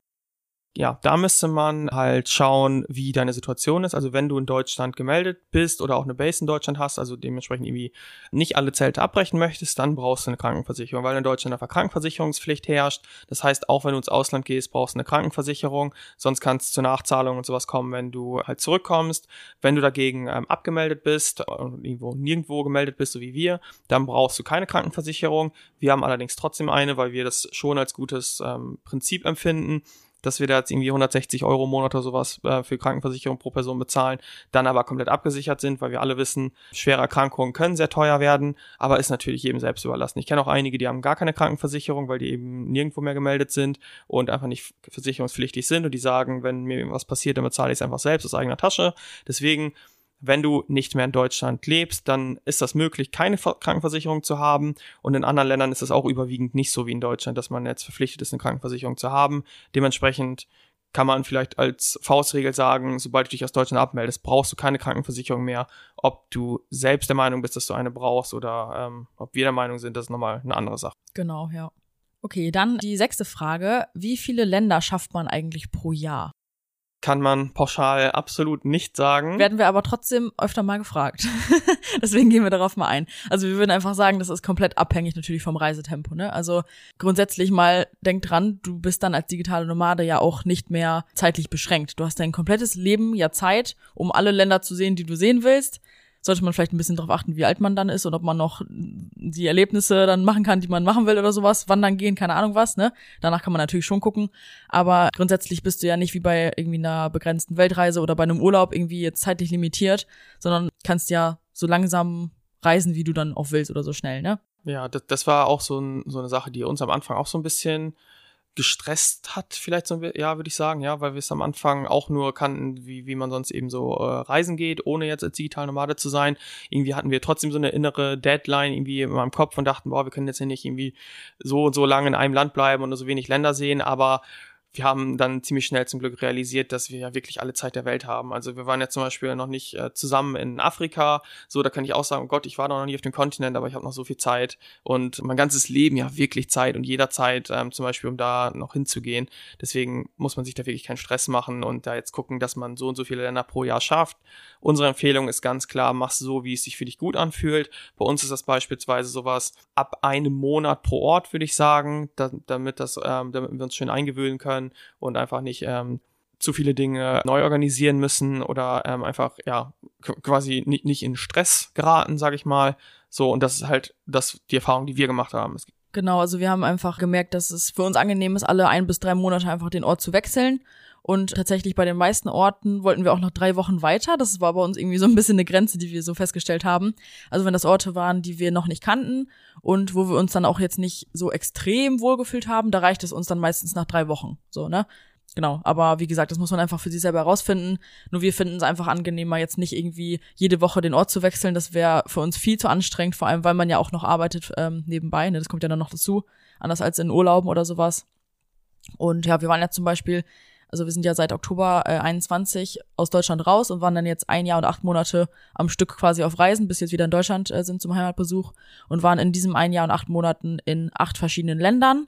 ja, da müsste man halt schauen, wie deine Situation ist. Also wenn du in Deutschland gemeldet bist oder auch eine Base in Deutschland hast, also dementsprechend irgendwie nicht alle Zelte abbrechen möchtest, dann brauchst du eine Krankenversicherung, weil in Deutschland einfach Krankenversicherungspflicht herrscht. Das heißt, auch wenn du ins Ausland gehst, brauchst du eine Krankenversicherung. Sonst kann es zu Nachzahlungen und sowas kommen, wenn du halt zurückkommst. Wenn du dagegen ähm, abgemeldet bist und irgendwo nirgendwo gemeldet bist, so wie wir, dann brauchst du keine Krankenversicherung. Wir haben allerdings trotzdem eine, weil wir das schon als gutes ähm, Prinzip empfinden dass wir da jetzt irgendwie 160 Euro im Monat oder sowas äh, für Krankenversicherung pro Person bezahlen, dann aber komplett abgesichert sind, weil wir alle wissen, schwere Erkrankungen können sehr teuer werden, aber ist natürlich jedem selbst überlassen. Ich kenne auch einige, die haben gar keine Krankenversicherung, weil die eben nirgendwo mehr gemeldet sind und einfach nicht versicherungspflichtig sind und die sagen, wenn mir irgendwas passiert, dann bezahle ich es einfach selbst aus eigener Tasche. Deswegen wenn du nicht mehr in Deutschland lebst, dann ist das möglich, keine Krankenversicherung zu haben. Und in anderen Ländern ist es auch überwiegend nicht so wie in Deutschland, dass man jetzt verpflichtet ist, eine Krankenversicherung zu haben. Dementsprechend kann man vielleicht als Faustregel sagen, sobald du dich aus Deutschland abmeldest, brauchst du keine Krankenversicherung mehr. Ob du selbst der Meinung bist, dass du eine brauchst oder ähm, ob wir der Meinung sind, das ist nochmal eine andere Sache. Genau, ja. Okay, dann die sechste Frage. Wie viele Länder schafft man eigentlich pro Jahr? Kann man pauschal absolut nicht sagen. Werden wir aber trotzdem öfter mal gefragt. [laughs] Deswegen gehen wir darauf mal ein. Also wir würden einfach sagen, das ist komplett abhängig natürlich vom Reisetempo. Ne? Also grundsätzlich mal denk dran, du bist dann als digitale Nomade ja auch nicht mehr zeitlich beschränkt. Du hast dein komplettes Leben ja Zeit, um alle Länder zu sehen, die du sehen willst sollte man vielleicht ein bisschen darauf achten, wie alt man dann ist und ob man noch die Erlebnisse dann machen kann, die man machen will oder sowas, wandern gehen, keine Ahnung was, ne? Danach kann man natürlich schon gucken, aber grundsätzlich bist du ja nicht wie bei irgendwie einer begrenzten Weltreise oder bei einem Urlaub irgendwie jetzt zeitlich limitiert, sondern kannst ja so langsam reisen, wie du dann auch willst oder so schnell, ne? Ja, das, das war auch so, ein, so eine Sache, die uns am Anfang auch so ein bisschen gestresst hat, vielleicht so, ja, würde ich sagen, ja, weil wir es am Anfang auch nur kannten, wie, wie man sonst eben so äh, reisen geht, ohne jetzt als digital Nomade zu sein. Irgendwie hatten wir trotzdem so eine innere Deadline irgendwie in meinem Kopf und dachten, boah, wir können jetzt ja nicht irgendwie so und so lange in einem Land bleiben und nur so wenig Länder sehen, aber wir haben dann ziemlich schnell zum Glück realisiert, dass wir ja wirklich alle Zeit der Welt haben. Also wir waren ja zum Beispiel noch nicht äh, zusammen in Afrika. So, da kann ich auch sagen, oh Gott, ich war noch nie auf dem Kontinent, aber ich habe noch so viel Zeit und mein ganzes Leben ja wirklich Zeit und jederzeit ähm, zum Beispiel, um da noch hinzugehen. Deswegen muss man sich da wirklich keinen Stress machen und da jetzt gucken, dass man so und so viele Länder pro Jahr schafft. Unsere Empfehlung ist ganz klar, mach so, wie es sich für dich gut anfühlt. Bei uns ist das beispielsweise sowas ab einem Monat pro Ort, würde ich sagen, da, damit das, ähm, damit wir uns schön eingewöhnen können und einfach nicht ähm, zu viele Dinge neu organisieren müssen oder ähm, einfach ja quasi nicht, nicht in Stress geraten, sage ich mal. So und das ist halt das die Erfahrung, die wir gemacht haben. Genau, also wir haben einfach gemerkt, dass es für uns angenehm ist, alle ein bis drei Monate einfach den Ort zu wechseln. Und tatsächlich bei den meisten Orten wollten wir auch noch drei Wochen weiter. Das war bei uns irgendwie so ein bisschen eine Grenze, die wir so festgestellt haben. Also wenn das Orte waren, die wir noch nicht kannten und wo wir uns dann auch jetzt nicht so extrem wohlgefühlt haben, da reicht es uns dann meistens nach drei Wochen. So, ne? Genau, aber wie gesagt, das muss man einfach für sich selber herausfinden. Nur wir finden es einfach angenehmer, jetzt nicht irgendwie jede Woche den Ort zu wechseln. Das wäre für uns viel zu anstrengend, vor allem weil man ja auch noch arbeitet ähm, nebenbei. Ne? Das kommt ja dann noch dazu, anders als in Urlauben oder sowas. Und ja, wir waren ja zum Beispiel also wir sind ja seit Oktober äh, 21 aus Deutschland raus und waren dann jetzt ein Jahr und acht Monate am Stück quasi auf Reisen, bis jetzt wieder in Deutschland äh, sind zum Heimatbesuch und waren in diesem ein Jahr und acht Monaten in acht verschiedenen Ländern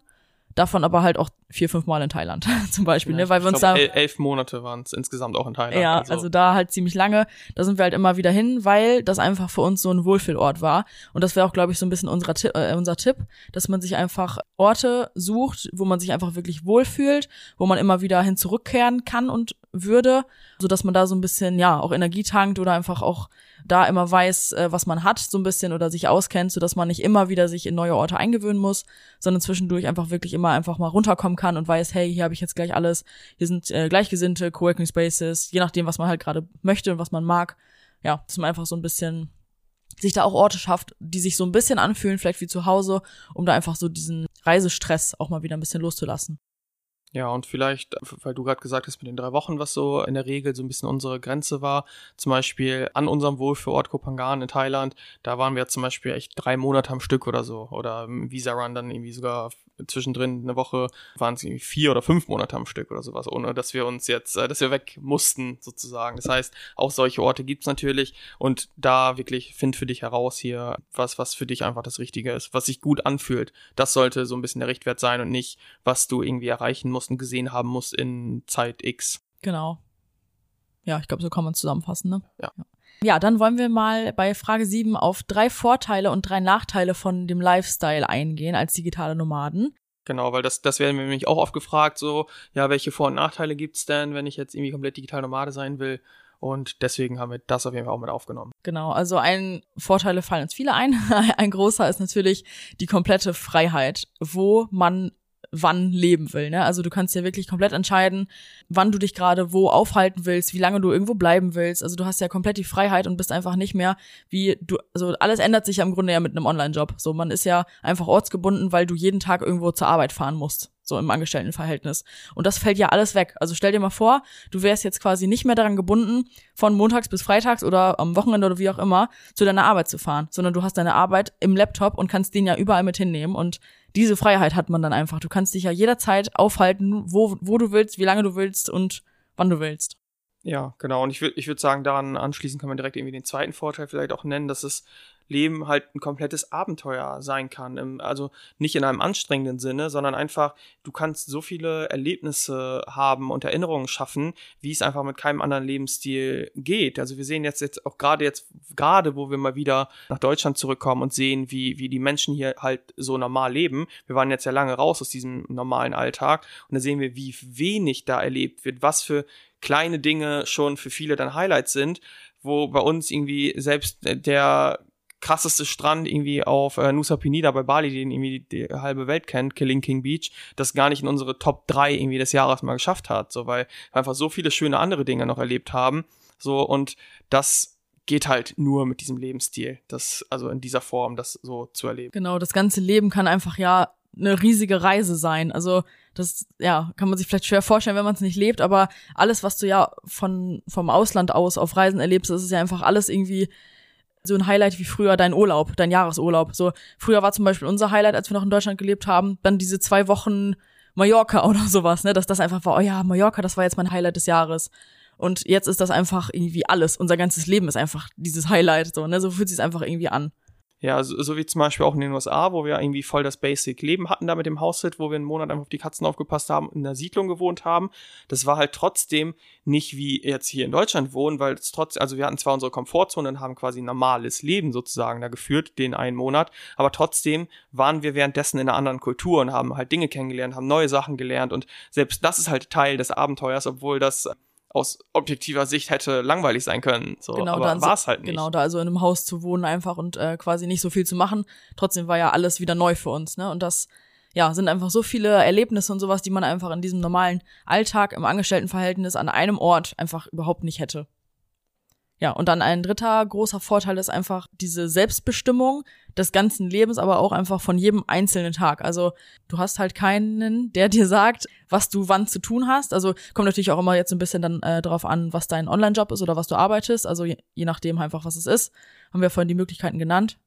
Davon aber halt auch vier, fünf Mal in Thailand [laughs] zum Beispiel, ja, ne? Weil wir uns glaub, da. elf Monate waren es insgesamt auch in Thailand. Ja, also. also da halt ziemlich lange. Da sind wir halt immer wieder hin, weil das einfach für uns so ein Wohlfühlort war. Und das wäre auch, glaube ich, so ein bisschen unser, äh, unser Tipp, dass man sich einfach Orte sucht, wo man sich einfach wirklich wohlfühlt, wo man immer wieder hin zurückkehren kann und würde, so dass man da so ein bisschen, ja, auch Energie tankt oder einfach auch da immer weiß, äh, was man hat, so ein bisschen oder sich auskennt, so dass man nicht immer wieder sich in neue Orte eingewöhnen muss, sondern zwischendurch einfach wirklich immer einfach mal runterkommen kann und weiß, hey, hier habe ich jetzt gleich alles, hier sind äh, Gleichgesinnte, Coworking Spaces, je nachdem, was man halt gerade möchte und was man mag. Ja, dass man einfach so ein bisschen sich da auch Orte schafft, die sich so ein bisschen anfühlen, vielleicht wie zu Hause, um da einfach so diesen Reisestress auch mal wieder ein bisschen loszulassen. Ja, und vielleicht, weil du gerade gesagt hast mit den drei Wochen, was so in der Regel so ein bisschen unsere Grenze war, zum Beispiel an unserem Wohlfühlort Kopangan in Thailand, da waren wir zum Beispiel echt drei Monate am Stück oder so. Oder im Visa Run dann irgendwie sogar zwischendrin eine Woche waren es irgendwie vier oder fünf Monate am Stück oder sowas, ohne dass wir uns jetzt, äh, dass wir weg mussten sozusagen. Das heißt, auch solche Orte gibt's natürlich und da wirklich find für dich heraus hier was, was für dich einfach das Richtige ist, was sich gut anfühlt. Das sollte so ein bisschen der Richtwert sein und nicht, was du irgendwie erreichen musst und gesehen haben musst in Zeit X. Genau. Ja, ich glaube, so kann man zusammenfassen, ne? Ja. ja. Ja, dann wollen wir mal bei Frage 7 auf drei Vorteile und drei Nachteile von dem Lifestyle eingehen als digitale Nomaden. Genau, weil das, das werden wir nämlich auch oft gefragt, so, ja, welche Vor- und Nachteile gibt's denn, wenn ich jetzt irgendwie komplett digital Nomade sein will? Und deswegen haben wir das auf jeden Fall auch mit aufgenommen. Genau, also ein Vorteile fallen uns viele ein. [laughs] ein großer ist natürlich die komplette Freiheit, wo man wann leben will. Ne? Also du kannst ja wirklich komplett entscheiden, wann du dich gerade wo aufhalten willst, wie lange du irgendwo bleiben willst. Also du hast ja komplett die Freiheit und bist einfach nicht mehr wie du, also alles ändert sich ja im Grunde ja mit einem Online-Job. So, man ist ja einfach ortsgebunden, weil du jeden Tag irgendwo zur Arbeit fahren musst so im Angestelltenverhältnis. Und das fällt ja alles weg. Also stell dir mal vor, du wärst jetzt quasi nicht mehr daran gebunden, von montags bis freitags oder am Wochenende oder wie auch immer zu deiner Arbeit zu fahren, sondern du hast deine Arbeit im Laptop und kannst den ja überall mit hinnehmen und diese Freiheit hat man dann einfach. Du kannst dich ja jederzeit aufhalten, wo, wo du willst, wie lange du willst und wann du willst. Ja, genau. Und ich würde ich würd sagen, daran anschließend kann man direkt irgendwie den zweiten Vorteil vielleicht auch nennen, dass es Leben halt ein komplettes Abenteuer sein kann. Also nicht in einem anstrengenden Sinne, sondern einfach, du kannst so viele Erlebnisse haben und Erinnerungen schaffen, wie es einfach mit keinem anderen Lebensstil geht. Also wir sehen jetzt, jetzt auch gerade jetzt, gerade wo wir mal wieder nach Deutschland zurückkommen und sehen, wie, wie die Menschen hier halt so normal leben. Wir waren jetzt ja lange raus aus diesem normalen Alltag und da sehen wir, wie wenig da erlebt wird, was für kleine Dinge schon für viele dann Highlights sind, wo bei uns irgendwie selbst der krasseste Strand irgendwie auf äh, Nusa Penida bei Bali, den irgendwie die, die halbe Welt kennt, Killing King Beach, das gar nicht in unsere Top 3 irgendwie des Jahres mal geschafft hat, so weil wir einfach so viele schöne andere Dinge noch erlebt haben, so und das geht halt nur mit diesem Lebensstil, das also in dieser Form das so zu erleben. Genau, das ganze Leben kann einfach ja eine riesige Reise sein. Also das ja kann man sich vielleicht schwer vorstellen, wenn man es nicht lebt, aber alles, was du ja von vom Ausland aus auf Reisen erlebst, das ist ja einfach alles irgendwie so ein Highlight wie früher dein Urlaub, dein Jahresurlaub. So, früher war zum Beispiel unser Highlight, als wir noch in Deutschland gelebt haben, dann diese zwei Wochen Mallorca [laughs] oder sowas, ne, dass das einfach war, oh ja, Mallorca, das war jetzt mein Highlight des Jahres. Und jetzt ist das einfach irgendwie alles. Unser ganzes Leben ist einfach dieses Highlight, so, ne, so fühlt sich einfach irgendwie an. Ja, so, so wie zum Beispiel auch in den USA, wo wir irgendwie voll das Basic-Leben hatten da mit dem Haushalt, wo wir einen Monat einfach auf die Katzen aufgepasst haben, in der Siedlung gewohnt haben. Das war halt trotzdem nicht wie jetzt hier in Deutschland wohnen, weil es trotzdem, also wir hatten zwar unsere Komfortzone und haben quasi ein normales Leben sozusagen da geführt, den einen Monat, aber trotzdem waren wir währenddessen in einer anderen Kultur und haben halt Dinge kennengelernt, haben neue Sachen gelernt und selbst das ist halt Teil des Abenteuers, obwohl das aus objektiver Sicht hätte langweilig sein können. So, genau, aber war es halt nicht. Genau, da also in einem Haus zu wohnen einfach und äh, quasi nicht so viel zu machen. Trotzdem war ja alles wieder neu für uns, ne? Und das ja, sind einfach so viele Erlebnisse und sowas, die man einfach in diesem normalen Alltag im Angestelltenverhältnis an einem Ort einfach überhaupt nicht hätte. Ja, und dann ein dritter großer Vorteil ist einfach diese Selbstbestimmung des ganzen Lebens, aber auch einfach von jedem einzelnen Tag. Also du hast halt keinen, der dir sagt, was du wann zu tun hast. Also kommt natürlich auch immer jetzt ein bisschen dann äh, darauf an, was dein Online-Job ist oder was du arbeitest. Also je, je nachdem einfach, was es ist. Haben wir vorhin die Möglichkeiten genannt.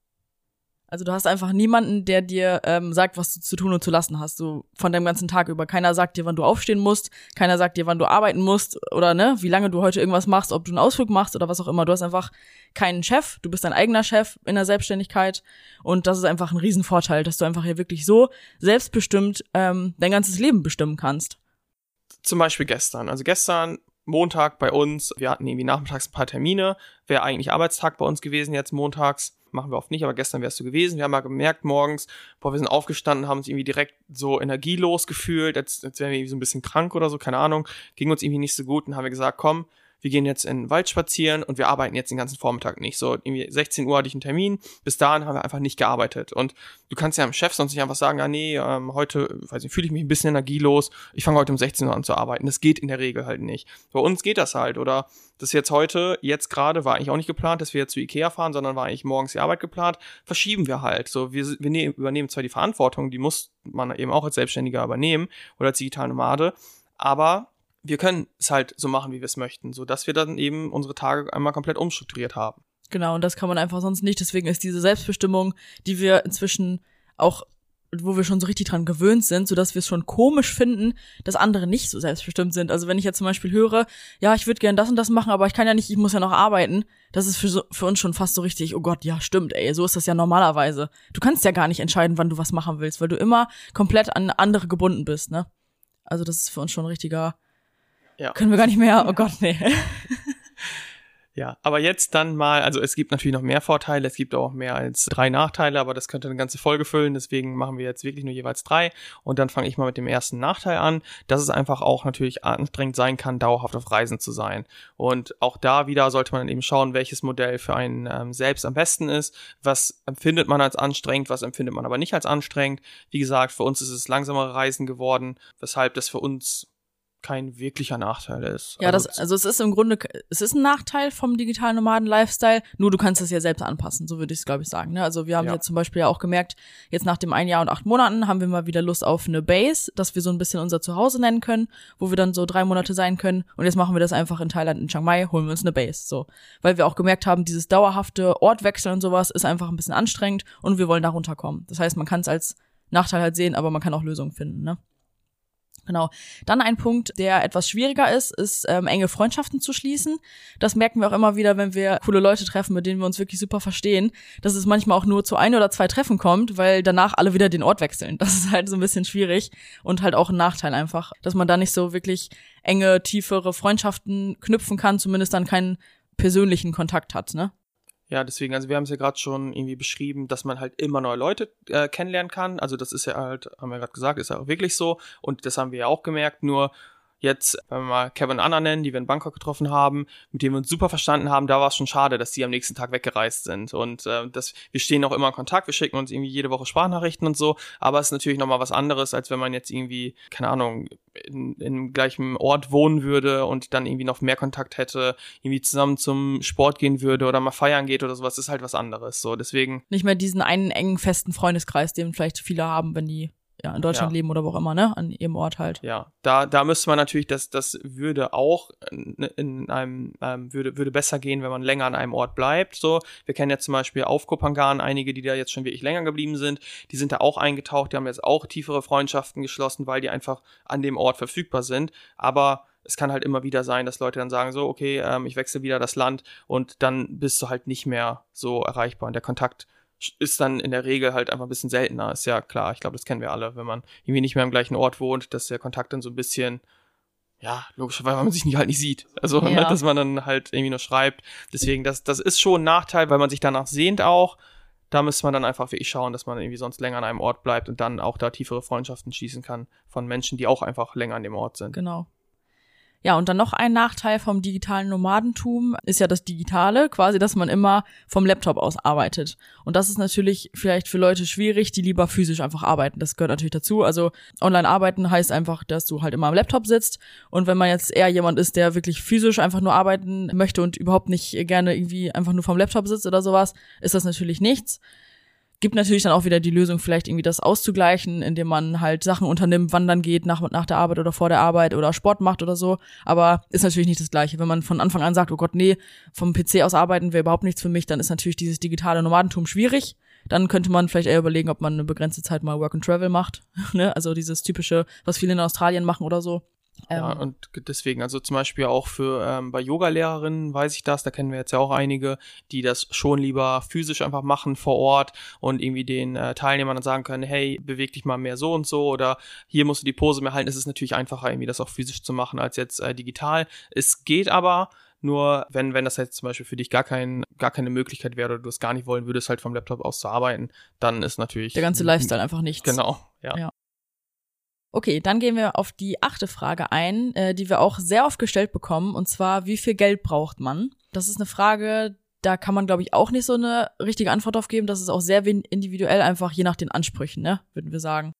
Also du hast einfach niemanden, der dir ähm, sagt, was du zu tun und zu lassen hast, so von deinem ganzen Tag über. Keiner sagt dir, wann du aufstehen musst, keiner sagt dir, wann du arbeiten musst oder ne, wie lange du heute irgendwas machst, ob du einen Ausflug machst oder was auch immer. Du hast einfach keinen Chef, du bist dein eigener Chef in der Selbstständigkeit und das ist einfach ein Riesenvorteil, dass du einfach hier wirklich so selbstbestimmt ähm, dein ganzes Leben bestimmen kannst. Zum Beispiel gestern. Also gestern Montag bei uns, wir hatten irgendwie nachmittags ein paar Termine, wäre eigentlich Arbeitstag bei uns gewesen jetzt montags machen wir oft nicht, aber gestern wärst du gewesen. Wir haben mal gemerkt morgens, boah, wir sind aufgestanden, haben uns irgendwie direkt so energielos gefühlt, als, als wären wir irgendwie so ein bisschen krank oder so, keine Ahnung. Ging uns irgendwie nicht so gut und haben wir gesagt, komm, wir gehen jetzt in den Wald spazieren und wir arbeiten jetzt den ganzen Vormittag nicht. So, irgendwie 16 Uhr hatte ich einen Termin, bis dahin haben wir einfach nicht gearbeitet. Und du kannst ja dem Chef sonst nicht einfach sagen, ah nee, ähm, heute, weiß nicht, fühle ich mich ein bisschen energielos, ich fange heute um 16 Uhr an zu arbeiten. Das geht in der Regel halt nicht. Bei uns geht das halt. Oder das jetzt heute, jetzt gerade, war eigentlich auch nicht geplant, dass wir jetzt zu Ikea fahren, sondern war eigentlich morgens die Arbeit geplant, verschieben wir halt. So, wir, wir ne übernehmen zwar die Verantwortung, die muss man eben auch als Selbstständiger übernehmen oder als digitale Nomade, aber wir können es halt so machen, wie wir es möchten, so dass wir dann eben unsere Tage einmal komplett umstrukturiert haben. Genau, und das kann man einfach sonst nicht. Deswegen ist diese Selbstbestimmung, die wir inzwischen auch, wo wir schon so richtig dran gewöhnt sind, so dass wir es schon komisch finden, dass andere nicht so selbstbestimmt sind. Also wenn ich jetzt zum Beispiel höre, ja, ich würde gern das und das machen, aber ich kann ja nicht, ich muss ja noch arbeiten, das ist für, so, für uns schon fast so richtig, oh Gott, ja, stimmt, ey, so ist das ja normalerweise. Du kannst ja gar nicht entscheiden, wann du was machen willst, weil du immer komplett an andere gebunden bist, ne? Also das ist für uns schon ein richtiger, ja. Können wir gar nicht mehr. Oh Gott, nee. [laughs] Ja, aber jetzt dann mal, also es gibt natürlich noch mehr Vorteile, es gibt auch mehr als drei Nachteile, aber das könnte eine ganze Folge füllen, deswegen machen wir jetzt wirklich nur jeweils drei und dann fange ich mal mit dem ersten Nachteil an, dass es einfach auch natürlich anstrengend sein kann, dauerhaft auf Reisen zu sein. Und auch da wieder sollte man eben schauen, welches Modell für einen ähm, selbst am besten ist, was empfindet man als anstrengend, was empfindet man aber nicht als anstrengend. Wie gesagt, für uns ist es langsamere Reisen geworden, weshalb das für uns kein wirklicher Nachteil ist. Ja, also das, also es ist im Grunde, es ist ein Nachteil vom digitalen Nomaden-Lifestyle, nur du kannst es ja selbst anpassen, so würde ich es, glaube ich, sagen. Ne? Also wir haben ja. jetzt zum Beispiel ja auch gemerkt, jetzt nach dem ein Jahr und acht Monaten haben wir mal wieder Lust auf eine Base, dass wir so ein bisschen unser Zuhause nennen können, wo wir dann so drei Monate sein können. Und jetzt machen wir das einfach in Thailand, in Chiang Mai, holen wir uns eine Base. So. Weil wir auch gemerkt haben, dieses dauerhafte Ortwechsel und sowas ist einfach ein bisschen anstrengend und wir wollen da runterkommen. Das heißt, man kann es als Nachteil halt sehen, aber man kann auch Lösungen finden, ne? Genau. Dann ein Punkt, der etwas schwieriger ist, ist ähm, enge Freundschaften zu schließen. Das merken wir auch immer wieder, wenn wir coole Leute treffen, mit denen wir uns wirklich super verstehen, dass es manchmal auch nur zu ein oder zwei Treffen kommt, weil danach alle wieder den Ort wechseln. Das ist halt so ein bisschen schwierig und halt auch ein Nachteil einfach, dass man da nicht so wirklich enge, tiefere Freundschaften knüpfen kann, zumindest dann keinen persönlichen Kontakt hat, ne? Ja, deswegen, also wir haben es ja gerade schon irgendwie beschrieben, dass man halt immer neue Leute äh, kennenlernen kann. Also das ist ja halt, haben wir gerade gesagt, ist ja auch wirklich so. Und das haben wir ja auch gemerkt. Nur jetzt, wenn wir mal Kevin Anna nennen, die wir in Bangkok getroffen haben, mit denen wir uns super verstanden haben, da war es schon schade, dass die am nächsten Tag weggereist sind. Und äh, das, wir stehen auch immer in Kontakt, wir schicken uns irgendwie jede Woche Sprachnachrichten und so, aber es ist natürlich nochmal was anderes, als wenn man jetzt irgendwie, keine Ahnung, in, in gleichem Ort wohnen würde und dann irgendwie noch mehr Kontakt hätte, irgendwie zusammen zum Sport gehen würde oder mal feiern geht oder sowas, ist halt was anderes. So, deswegen. Nicht mehr diesen einen engen, festen Freundeskreis, den vielleicht viele haben, wenn die ja, in Deutschland ja. leben oder wo auch immer, ne? An ihrem Ort halt. Ja, da, da müsste man natürlich, das, das würde auch in, in einem, ähm, würde, würde besser gehen, wenn man länger an einem Ort bleibt. So, wir kennen ja zum Beispiel auf Kopangan einige, die da jetzt schon wirklich länger geblieben sind. Die sind da auch eingetaucht, die haben jetzt auch tiefere Freundschaften geschlossen, weil die einfach an dem Ort verfügbar sind. Aber es kann halt immer wieder sein, dass Leute dann sagen, so, okay, ähm, ich wechsle wieder das Land und dann bist du halt nicht mehr so erreichbar und der Kontakt ist dann in der Regel halt einfach ein bisschen seltener. Ist ja klar, ich glaube, das kennen wir alle, wenn man irgendwie nicht mehr am gleichen Ort wohnt, dass der Kontakt dann so ein bisschen, ja, logisch, weil man sich nicht, halt nicht sieht. Also, ne, ja. dass man dann halt irgendwie nur schreibt. Deswegen, das, das ist schon ein Nachteil, weil man sich danach sehnt auch. Da müsste man dann einfach wirklich schauen, dass man irgendwie sonst länger an einem Ort bleibt und dann auch da tiefere Freundschaften schießen kann von Menschen, die auch einfach länger an dem Ort sind. Genau. Ja, und dann noch ein Nachteil vom digitalen Nomadentum ist ja das Digitale, quasi, dass man immer vom Laptop aus arbeitet. Und das ist natürlich vielleicht für Leute schwierig, die lieber physisch einfach arbeiten. Das gehört natürlich dazu. Also online arbeiten heißt einfach, dass du halt immer am Laptop sitzt. Und wenn man jetzt eher jemand ist, der wirklich physisch einfach nur arbeiten möchte und überhaupt nicht gerne irgendwie einfach nur vom Laptop sitzt oder sowas, ist das natürlich nichts gibt natürlich dann auch wieder die Lösung, vielleicht irgendwie das auszugleichen, indem man halt Sachen unternimmt, wandern geht nach, nach der Arbeit oder vor der Arbeit oder Sport macht oder so. Aber ist natürlich nicht das Gleiche. Wenn man von Anfang an sagt, oh Gott, nee, vom PC aus arbeiten wäre überhaupt nichts für mich, dann ist natürlich dieses digitale Nomadentum schwierig. Dann könnte man vielleicht eher überlegen, ob man eine begrenzte Zeit mal Work and Travel macht. [laughs] ne? Also dieses typische, was viele in Australien machen oder so. Ja, ähm. und deswegen, also zum Beispiel auch für ähm, bei Yoga-Lehrerinnen weiß ich das, da kennen wir jetzt ja auch einige, die das schon lieber physisch einfach machen vor Ort und irgendwie den äh, Teilnehmern dann sagen können, hey, beweg dich mal mehr so und so oder hier musst du die Pose mehr halten. Es ist natürlich einfacher, irgendwie das auch physisch zu machen als jetzt äh, digital. Es geht aber, nur wenn, wenn das jetzt zum Beispiel für dich gar, kein, gar keine Möglichkeit wäre oder du es gar nicht wollen würdest, halt vom Laptop aus zu arbeiten, dann ist natürlich. Der ganze Lifestyle einfach nichts. Genau, ja. ja. Okay, dann gehen wir auf die achte Frage ein, äh, die wir auch sehr oft gestellt bekommen, und zwar, wie viel Geld braucht man? Das ist eine Frage, da kann man, glaube ich, auch nicht so eine richtige Antwort auf geben. Das ist auch sehr individuell, einfach je nach den Ansprüchen, ne, würden wir sagen.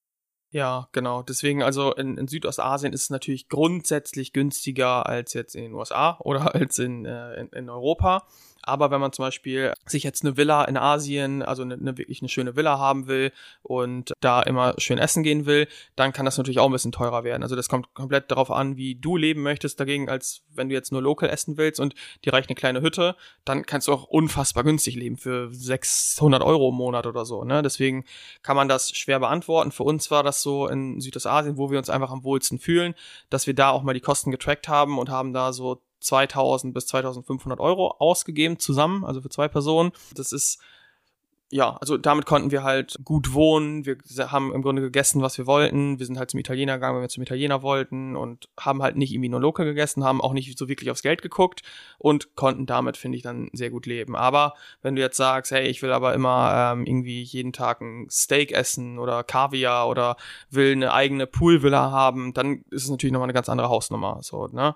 Ja, genau. Deswegen, also in, in Südostasien ist es natürlich grundsätzlich günstiger als jetzt in den USA oder [laughs] als in, äh, in, in Europa. Aber wenn man zum Beispiel sich jetzt eine Villa in Asien, also eine, eine, wirklich eine schöne Villa haben will und da immer schön essen gehen will, dann kann das natürlich auch ein bisschen teurer werden. Also das kommt komplett darauf an, wie du leben möchtest dagegen, als wenn du jetzt nur local essen willst und dir reicht eine kleine Hütte, dann kannst du auch unfassbar günstig leben für 600 Euro im Monat oder so. Ne? Deswegen kann man das schwer beantworten. Für uns war das so in Südostasien, wo wir uns einfach am wohlsten fühlen, dass wir da auch mal die Kosten getrackt haben und haben da so 2000 bis 2500 Euro ausgegeben zusammen, also für zwei Personen. Das ist ja, also damit konnten wir halt gut wohnen. Wir haben im Grunde gegessen, was wir wollten. Wir sind halt zum Italiener gegangen, wenn wir zum Italiener wollten und haben halt nicht irgendwie nur local gegessen, haben auch nicht so wirklich aufs Geld geguckt und konnten damit, finde ich, dann sehr gut leben. Aber wenn du jetzt sagst, hey, ich will aber immer ähm, irgendwie jeden Tag ein Steak essen oder Kaviar oder will eine eigene Poolvilla haben, dann ist es natürlich nochmal eine ganz andere Hausnummer. So, ne?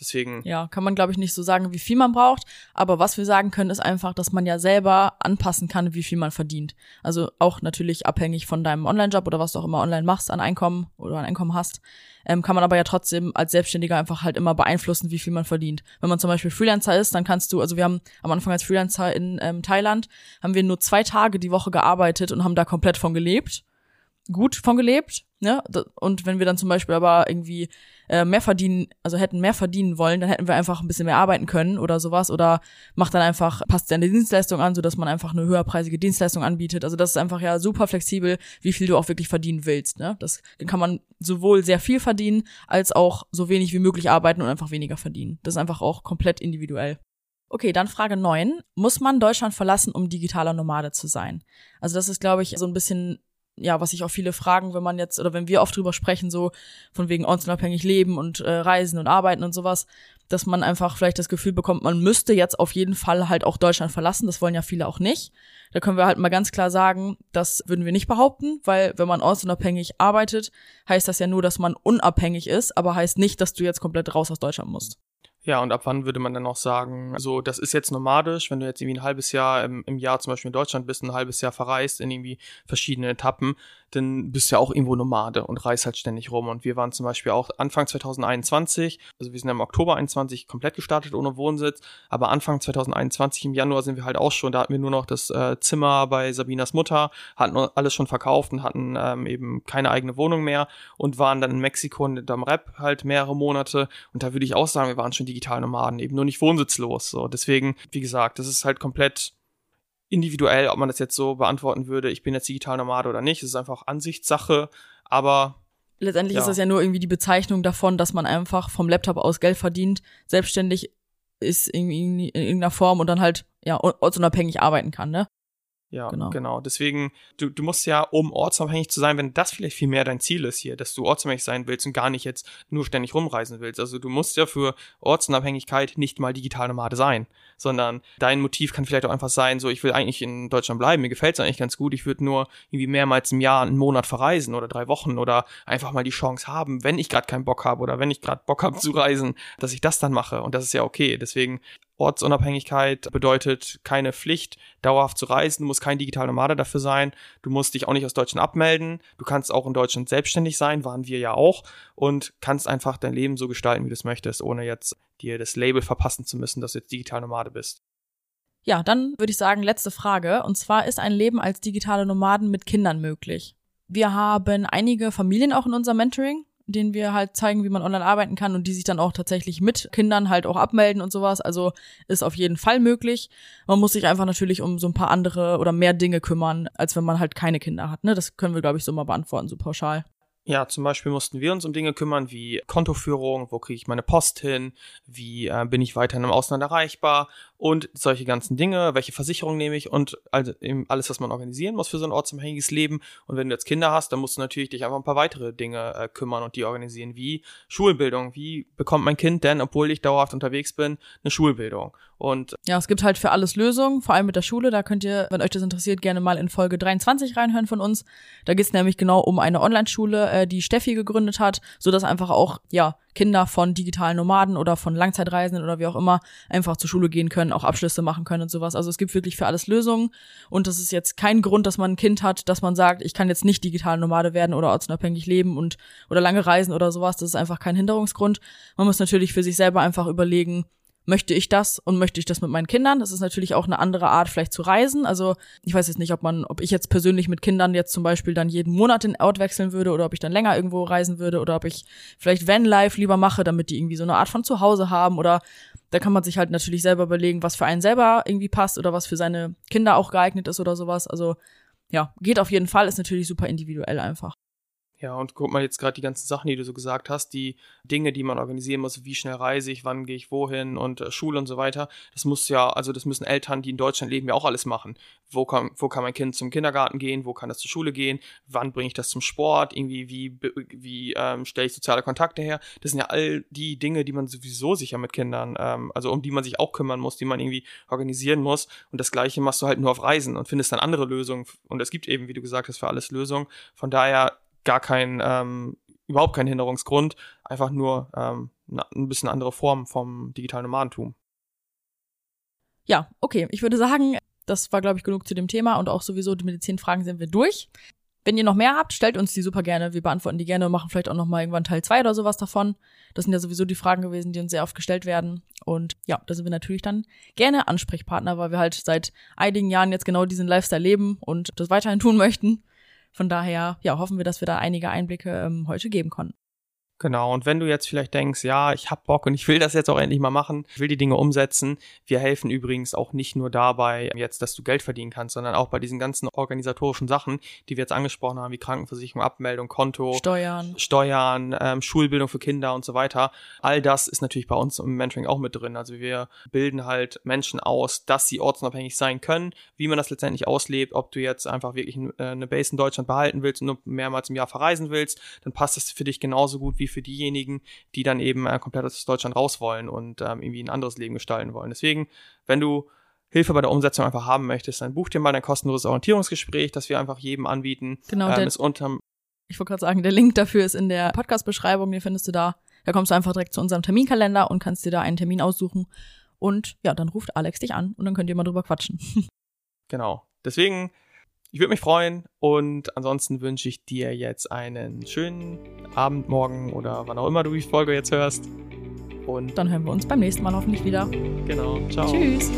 Deswegen. Ja, kann man, glaube ich, nicht so sagen, wie viel man braucht. Aber was wir sagen können, ist einfach, dass man ja selber anpassen kann, wie viel man verdient. Also auch natürlich abhängig von deinem Online-Job oder was du auch immer online machst an Einkommen oder an Einkommen hast, ähm, kann man aber ja trotzdem als Selbstständiger einfach halt immer beeinflussen, wie viel man verdient. Wenn man zum Beispiel Freelancer ist, dann kannst du, also wir haben am Anfang als Freelancer in ähm, Thailand, haben wir nur zwei Tage die Woche gearbeitet und haben da komplett von gelebt gut von gelebt, ne? Und wenn wir dann zum Beispiel aber irgendwie äh, mehr verdienen, also hätten mehr verdienen wollen, dann hätten wir einfach ein bisschen mehr arbeiten können oder sowas oder macht dann einfach, passt deine Dienstleistung an, so dass man einfach eine höherpreisige Dienstleistung anbietet. Also das ist einfach ja super flexibel, wie viel du auch wirklich verdienen willst, ne? Das dann kann man sowohl sehr viel verdienen, als auch so wenig wie möglich arbeiten und einfach weniger verdienen. Das ist einfach auch komplett individuell. Okay, dann Frage 9. Muss man Deutschland verlassen, um digitaler Nomade zu sein? Also das ist, glaube ich, so ein bisschen ja, was sich auch viele fragen, wenn man jetzt, oder wenn wir oft drüber sprechen, so von wegen ortsunabhängig leben und äh, reisen und arbeiten und sowas, dass man einfach vielleicht das Gefühl bekommt, man müsste jetzt auf jeden Fall halt auch Deutschland verlassen. Das wollen ja viele auch nicht. Da können wir halt mal ganz klar sagen, das würden wir nicht behaupten, weil wenn man ortsunabhängig arbeitet, heißt das ja nur, dass man unabhängig ist, aber heißt nicht, dass du jetzt komplett raus aus Deutschland musst. Ja, und ab wann würde man dann noch sagen, so, das ist jetzt nomadisch, wenn du jetzt irgendwie ein halbes Jahr im, im Jahr zum Beispiel in Deutschland bist, ein halbes Jahr verreist in irgendwie verschiedene Etappen, dann bist du ja auch irgendwo Nomade und reist halt ständig rum. Und wir waren zum Beispiel auch Anfang 2021, also wir sind im Oktober 21 komplett gestartet ohne Wohnsitz, aber Anfang 2021 im Januar sind wir halt auch schon, da hatten wir nur noch das äh, Zimmer bei Sabinas Mutter, hatten alles schon verkauft und hatten ähm, eben keine eigene Wohnung mehr und waren dann in Mexiko und am Rap halt mehrere Monate. Und da würde ich auch sagen, wir waren schon digital Nomaden, eben nur nicht wohnsitzlos. So, deswegen, wie gesagt, das ist halt komplett individuell, ob man das jetzt so beantworten würde, ich bin jetzt digital Nomade oder nicht. Es ist einfach Ansichtssache, aber letztendlich ja. ist das ja nur irgendwie die Bezeichnung davon, dass man einfach vom Laptop aus Geld verdient, selbstständig ist in, in, in irgendeiner Form und dann halt ja ortsunabhängig arbeiten kann, ne? Ja, genau. genau. Deswegen, du, du musst ja, um ortsabhängig zu sein, wenn das vielleicht viel mehr dein Ziel ist hier, dass du ortsabhängig sein willst und gar nicht jetzt nur ständig rumreisen willst. Also du musst ja für Ortsunabhängigkeit nicht mal digital Nomade sein, sondern dein Motiv kann vielleicht auch einfach sein, so ich will eigentlich in Deutschland bleiben, mir gefällt es eigentlich ganz gut, ich würde nur irgendwie mehrmals im Jahr einen Monat verreisen oder drei Wochen oder einfach mal die Chance haben, wenn ich gerade keinen Bock habe oder wenn ich gerade Bock habe zu reisen, dass ich das dann mache und das ist ja okay. Deswegen Ortsunabhängigkeit bedeutet keine Pflicht, dauerhaft zu reisen. Du musst kein digitaler Nomade dafür sein. Du musst dich auch nicht aus Deutschland abmelden. Du kannst auch in Deutschland selbstständig sein, waren wir ja auch. Und kannst einfach dein Leben so gestalten, wie du es möchtest, ohne jetzt dir das Label verpassen zu müssen, dass du jetzt digital Nomade bist. Ja, dann würde ich sagen, letzte Frage. Und zwar ist ein Leben als digitale Nomaden mit Kindern möglich? Wir haben einige Familien auch in unserem Mentoring denen wir halt zeigen, wie man online arbeiten kann und die sich dann auch tatsächlich mit Kindern halt auch abmelden und sowas. Also ist auf jeden Fall möglich. Man muss sich einfach natürlich um so ein paar andere oder mehr Dinge kümmern, als wenn man halt keine Kinder hat. Ne? Das können wir, glaube ich, so mal beantworten, so pauschal. Ja, zum Beispiel mussten wir uns um Dinge kümmern wie Kontoführung, wo kriege ich meine Post hin, wie äh, bin ich weiterhin im Ausland erreichbar und solche ganzen Dinge, welche Versicherung nehme ich und also alles, was man organisieren muss für so ein ortsunabhängiges Leben. Und wenn du jetzt Kinder hast, dann musst du natürlich dich einfach ein paar weitere Dinge äh, kümmern und die organisieren, wie Schulbildung. Wie bekommt mein Kind denn, obwohl ich dauerhaft unterwegs bin, eine Schulbildung? Und ja, es gibt halt für alles Lösungen, vor allem mit der Schule. Da könnt ihr, wenn euch das interessiert, gerne mal in Folge 23 reinhören von uns. Da geht es nämlich genau um eine Online-Schule, äh, die Steffi gegründet hat, so dass einfach auch ja Kinder von digitalen Nomaden oder von Langzeitreisenden oder wie auch immer einfach zur Schule gehen können, auch Abschlüsse machen können und sowas. Also es gibt wirklich für alles Lösungen und das ist jetzt kein Grund, dass man ein Kind hat, dass man sagt, ich kann jetzt nicht digital Nomade werden oder ortsunabhängig leben und oder lange reisen oder sowas. Das ist einfach kein Hinderungsgrund. Man muss natürlich für sich selber einfach überlegen, möchte ich das und möchte ich das mit meinen Kindern? Das ist natürlich auch eine andere Art, vielleicht zu reisen. Also ich weiß jetzt nicht, ob man, ob ich jetzt persönlich mit Kindern jetzt zum Beispiel dann jeden Monat den Ort wechseln würde oder ob ich dann länger irgendwo reisen würde oder ob ich vielleicht Van-Life lieber mache, damit die irgendwie so eine Art von Zuhause haben oder da kann man sich halt natürlich selber überlegen, was für einen selber irgendwie passt oder was für seine Kinder auch geeignet ist oder sowas. Also ja, geht auf jeden Fall, ist natürlich super individuell einfach. Ja, und guck mal jetzt gerade die ganzen Sachen, die du so gesagt hast, die Dinge, die man organisieren muss, wie schnell reise ich, wann gehe ich wohin und äh, Schule und so weiter. Das muss ja, also das müssen Eltern, die in Deutschland leben, ja auch alles machen. Wo kann, wo kann mein Kind zum Kindergarten gehen, wo kann es zur Schule gehen, wann bringe ich das zum Sport, irgendwie, wie, wie ähm, stelle ich soziale Kontakte her. Das sind ja all die Dinge, die man sowieso sicher mit Kindern, ähm, also um die man sich auch kümmern muss, die man irgendwie organisieren muss. Und das gleiche machst du halt nur auf Reisen und findest dann andere Lösungen. Und es gibt eben, wie du gesagt hast, für alles Lösungen. Von daher gar kein, ähm, überhaupt kein Hinderungsgrund, einfach nur ähm, ein bisschen andere Form vom digitalen Nomadentum. Ja, okay. Ich würde sagen, das war, glaube ich, genug zu dem Thema und auch sowieso mit den zehn Fragen sind wir durch. Wenn ihr noch mehr habt, stellt uns die super gerne. Wir beantworten die gerne und machen vielleicht auch noch mal irgendwann Teil zwei oder sowas davon. Das sind ja sowieso die Fragen gewesen, die uns sehr oft gestellt werden. Und ja, da sind wir natürlich dann gerne Ansprechpartner, weil wir halt seit einigen Jahren jetzt genau diesen Lifestyle leben und das weiterhin tun möchten. Von daher, ja, hoffen wir, dass wir da einige Einblicke ähm, heute geben konnten. Genau, und wenn du jetzt vielleicht denkst, ja, ich hab Bock und ich will das jetzt auch endlich mal machen, ich will die Dinge umsetzen. Wir helfen übrigens auch nicht nur dabei, jetzt, dass du Geld verdienen kannst, sondern auch bei diesen ganzen organisatorischen Sachen, die wir jetzt angesprochen haben, wie Krankenversicherung, Abmeldung, Konto, Steuern, Steuern, ähm, Schulbildung für Kinder und so weiter. All das ist natürlich bei uns im Mentoring auch mit drin. Also wir bilden halt Menschen aus, dass sie ortsunabhängig sein können, wie man das letztendlich auslebt, ob du jetzt einfach wirklich äh, eine Base in Deutschland behalten willst und nur mehrmals im Jahr verreisen willst, dann passt das für dich genauso gut wie für diejenigen, die dann eben äh, komplett aus Deutschland raus wollen und ähm, irgendwie ein anderes Leben gestalten wollen. Deswegen, wenn du Hilfe bei der Umsetzung einfach haben möchtest, dann buch dir mal ein kostenloses Orientierungsgespräch, das wir einfach jedem anbieten. Genau, ähm, ist unterm ich wollte gerade sagen, der Link dafür ist in der Podcast-Beschreibung, den findest du da. Da kommst du einfach direkt zu unserem Terminkalender und kannst dir da einen Termin aussuchen. Und ja, dann ruft Alex dich an und dann könnt ihr mal drüber quatschen. [laughs] Genau. Deswegen ich würde mich freuen und ansonsten wünsche ich dir jetzt einen schönen Abend, morgen oder wann auch immer du die Folge jetzt hörst. Und dann hören wir uns beim nächsten Mal hoffentlich wieder. Genau. Ciao. Tschüss.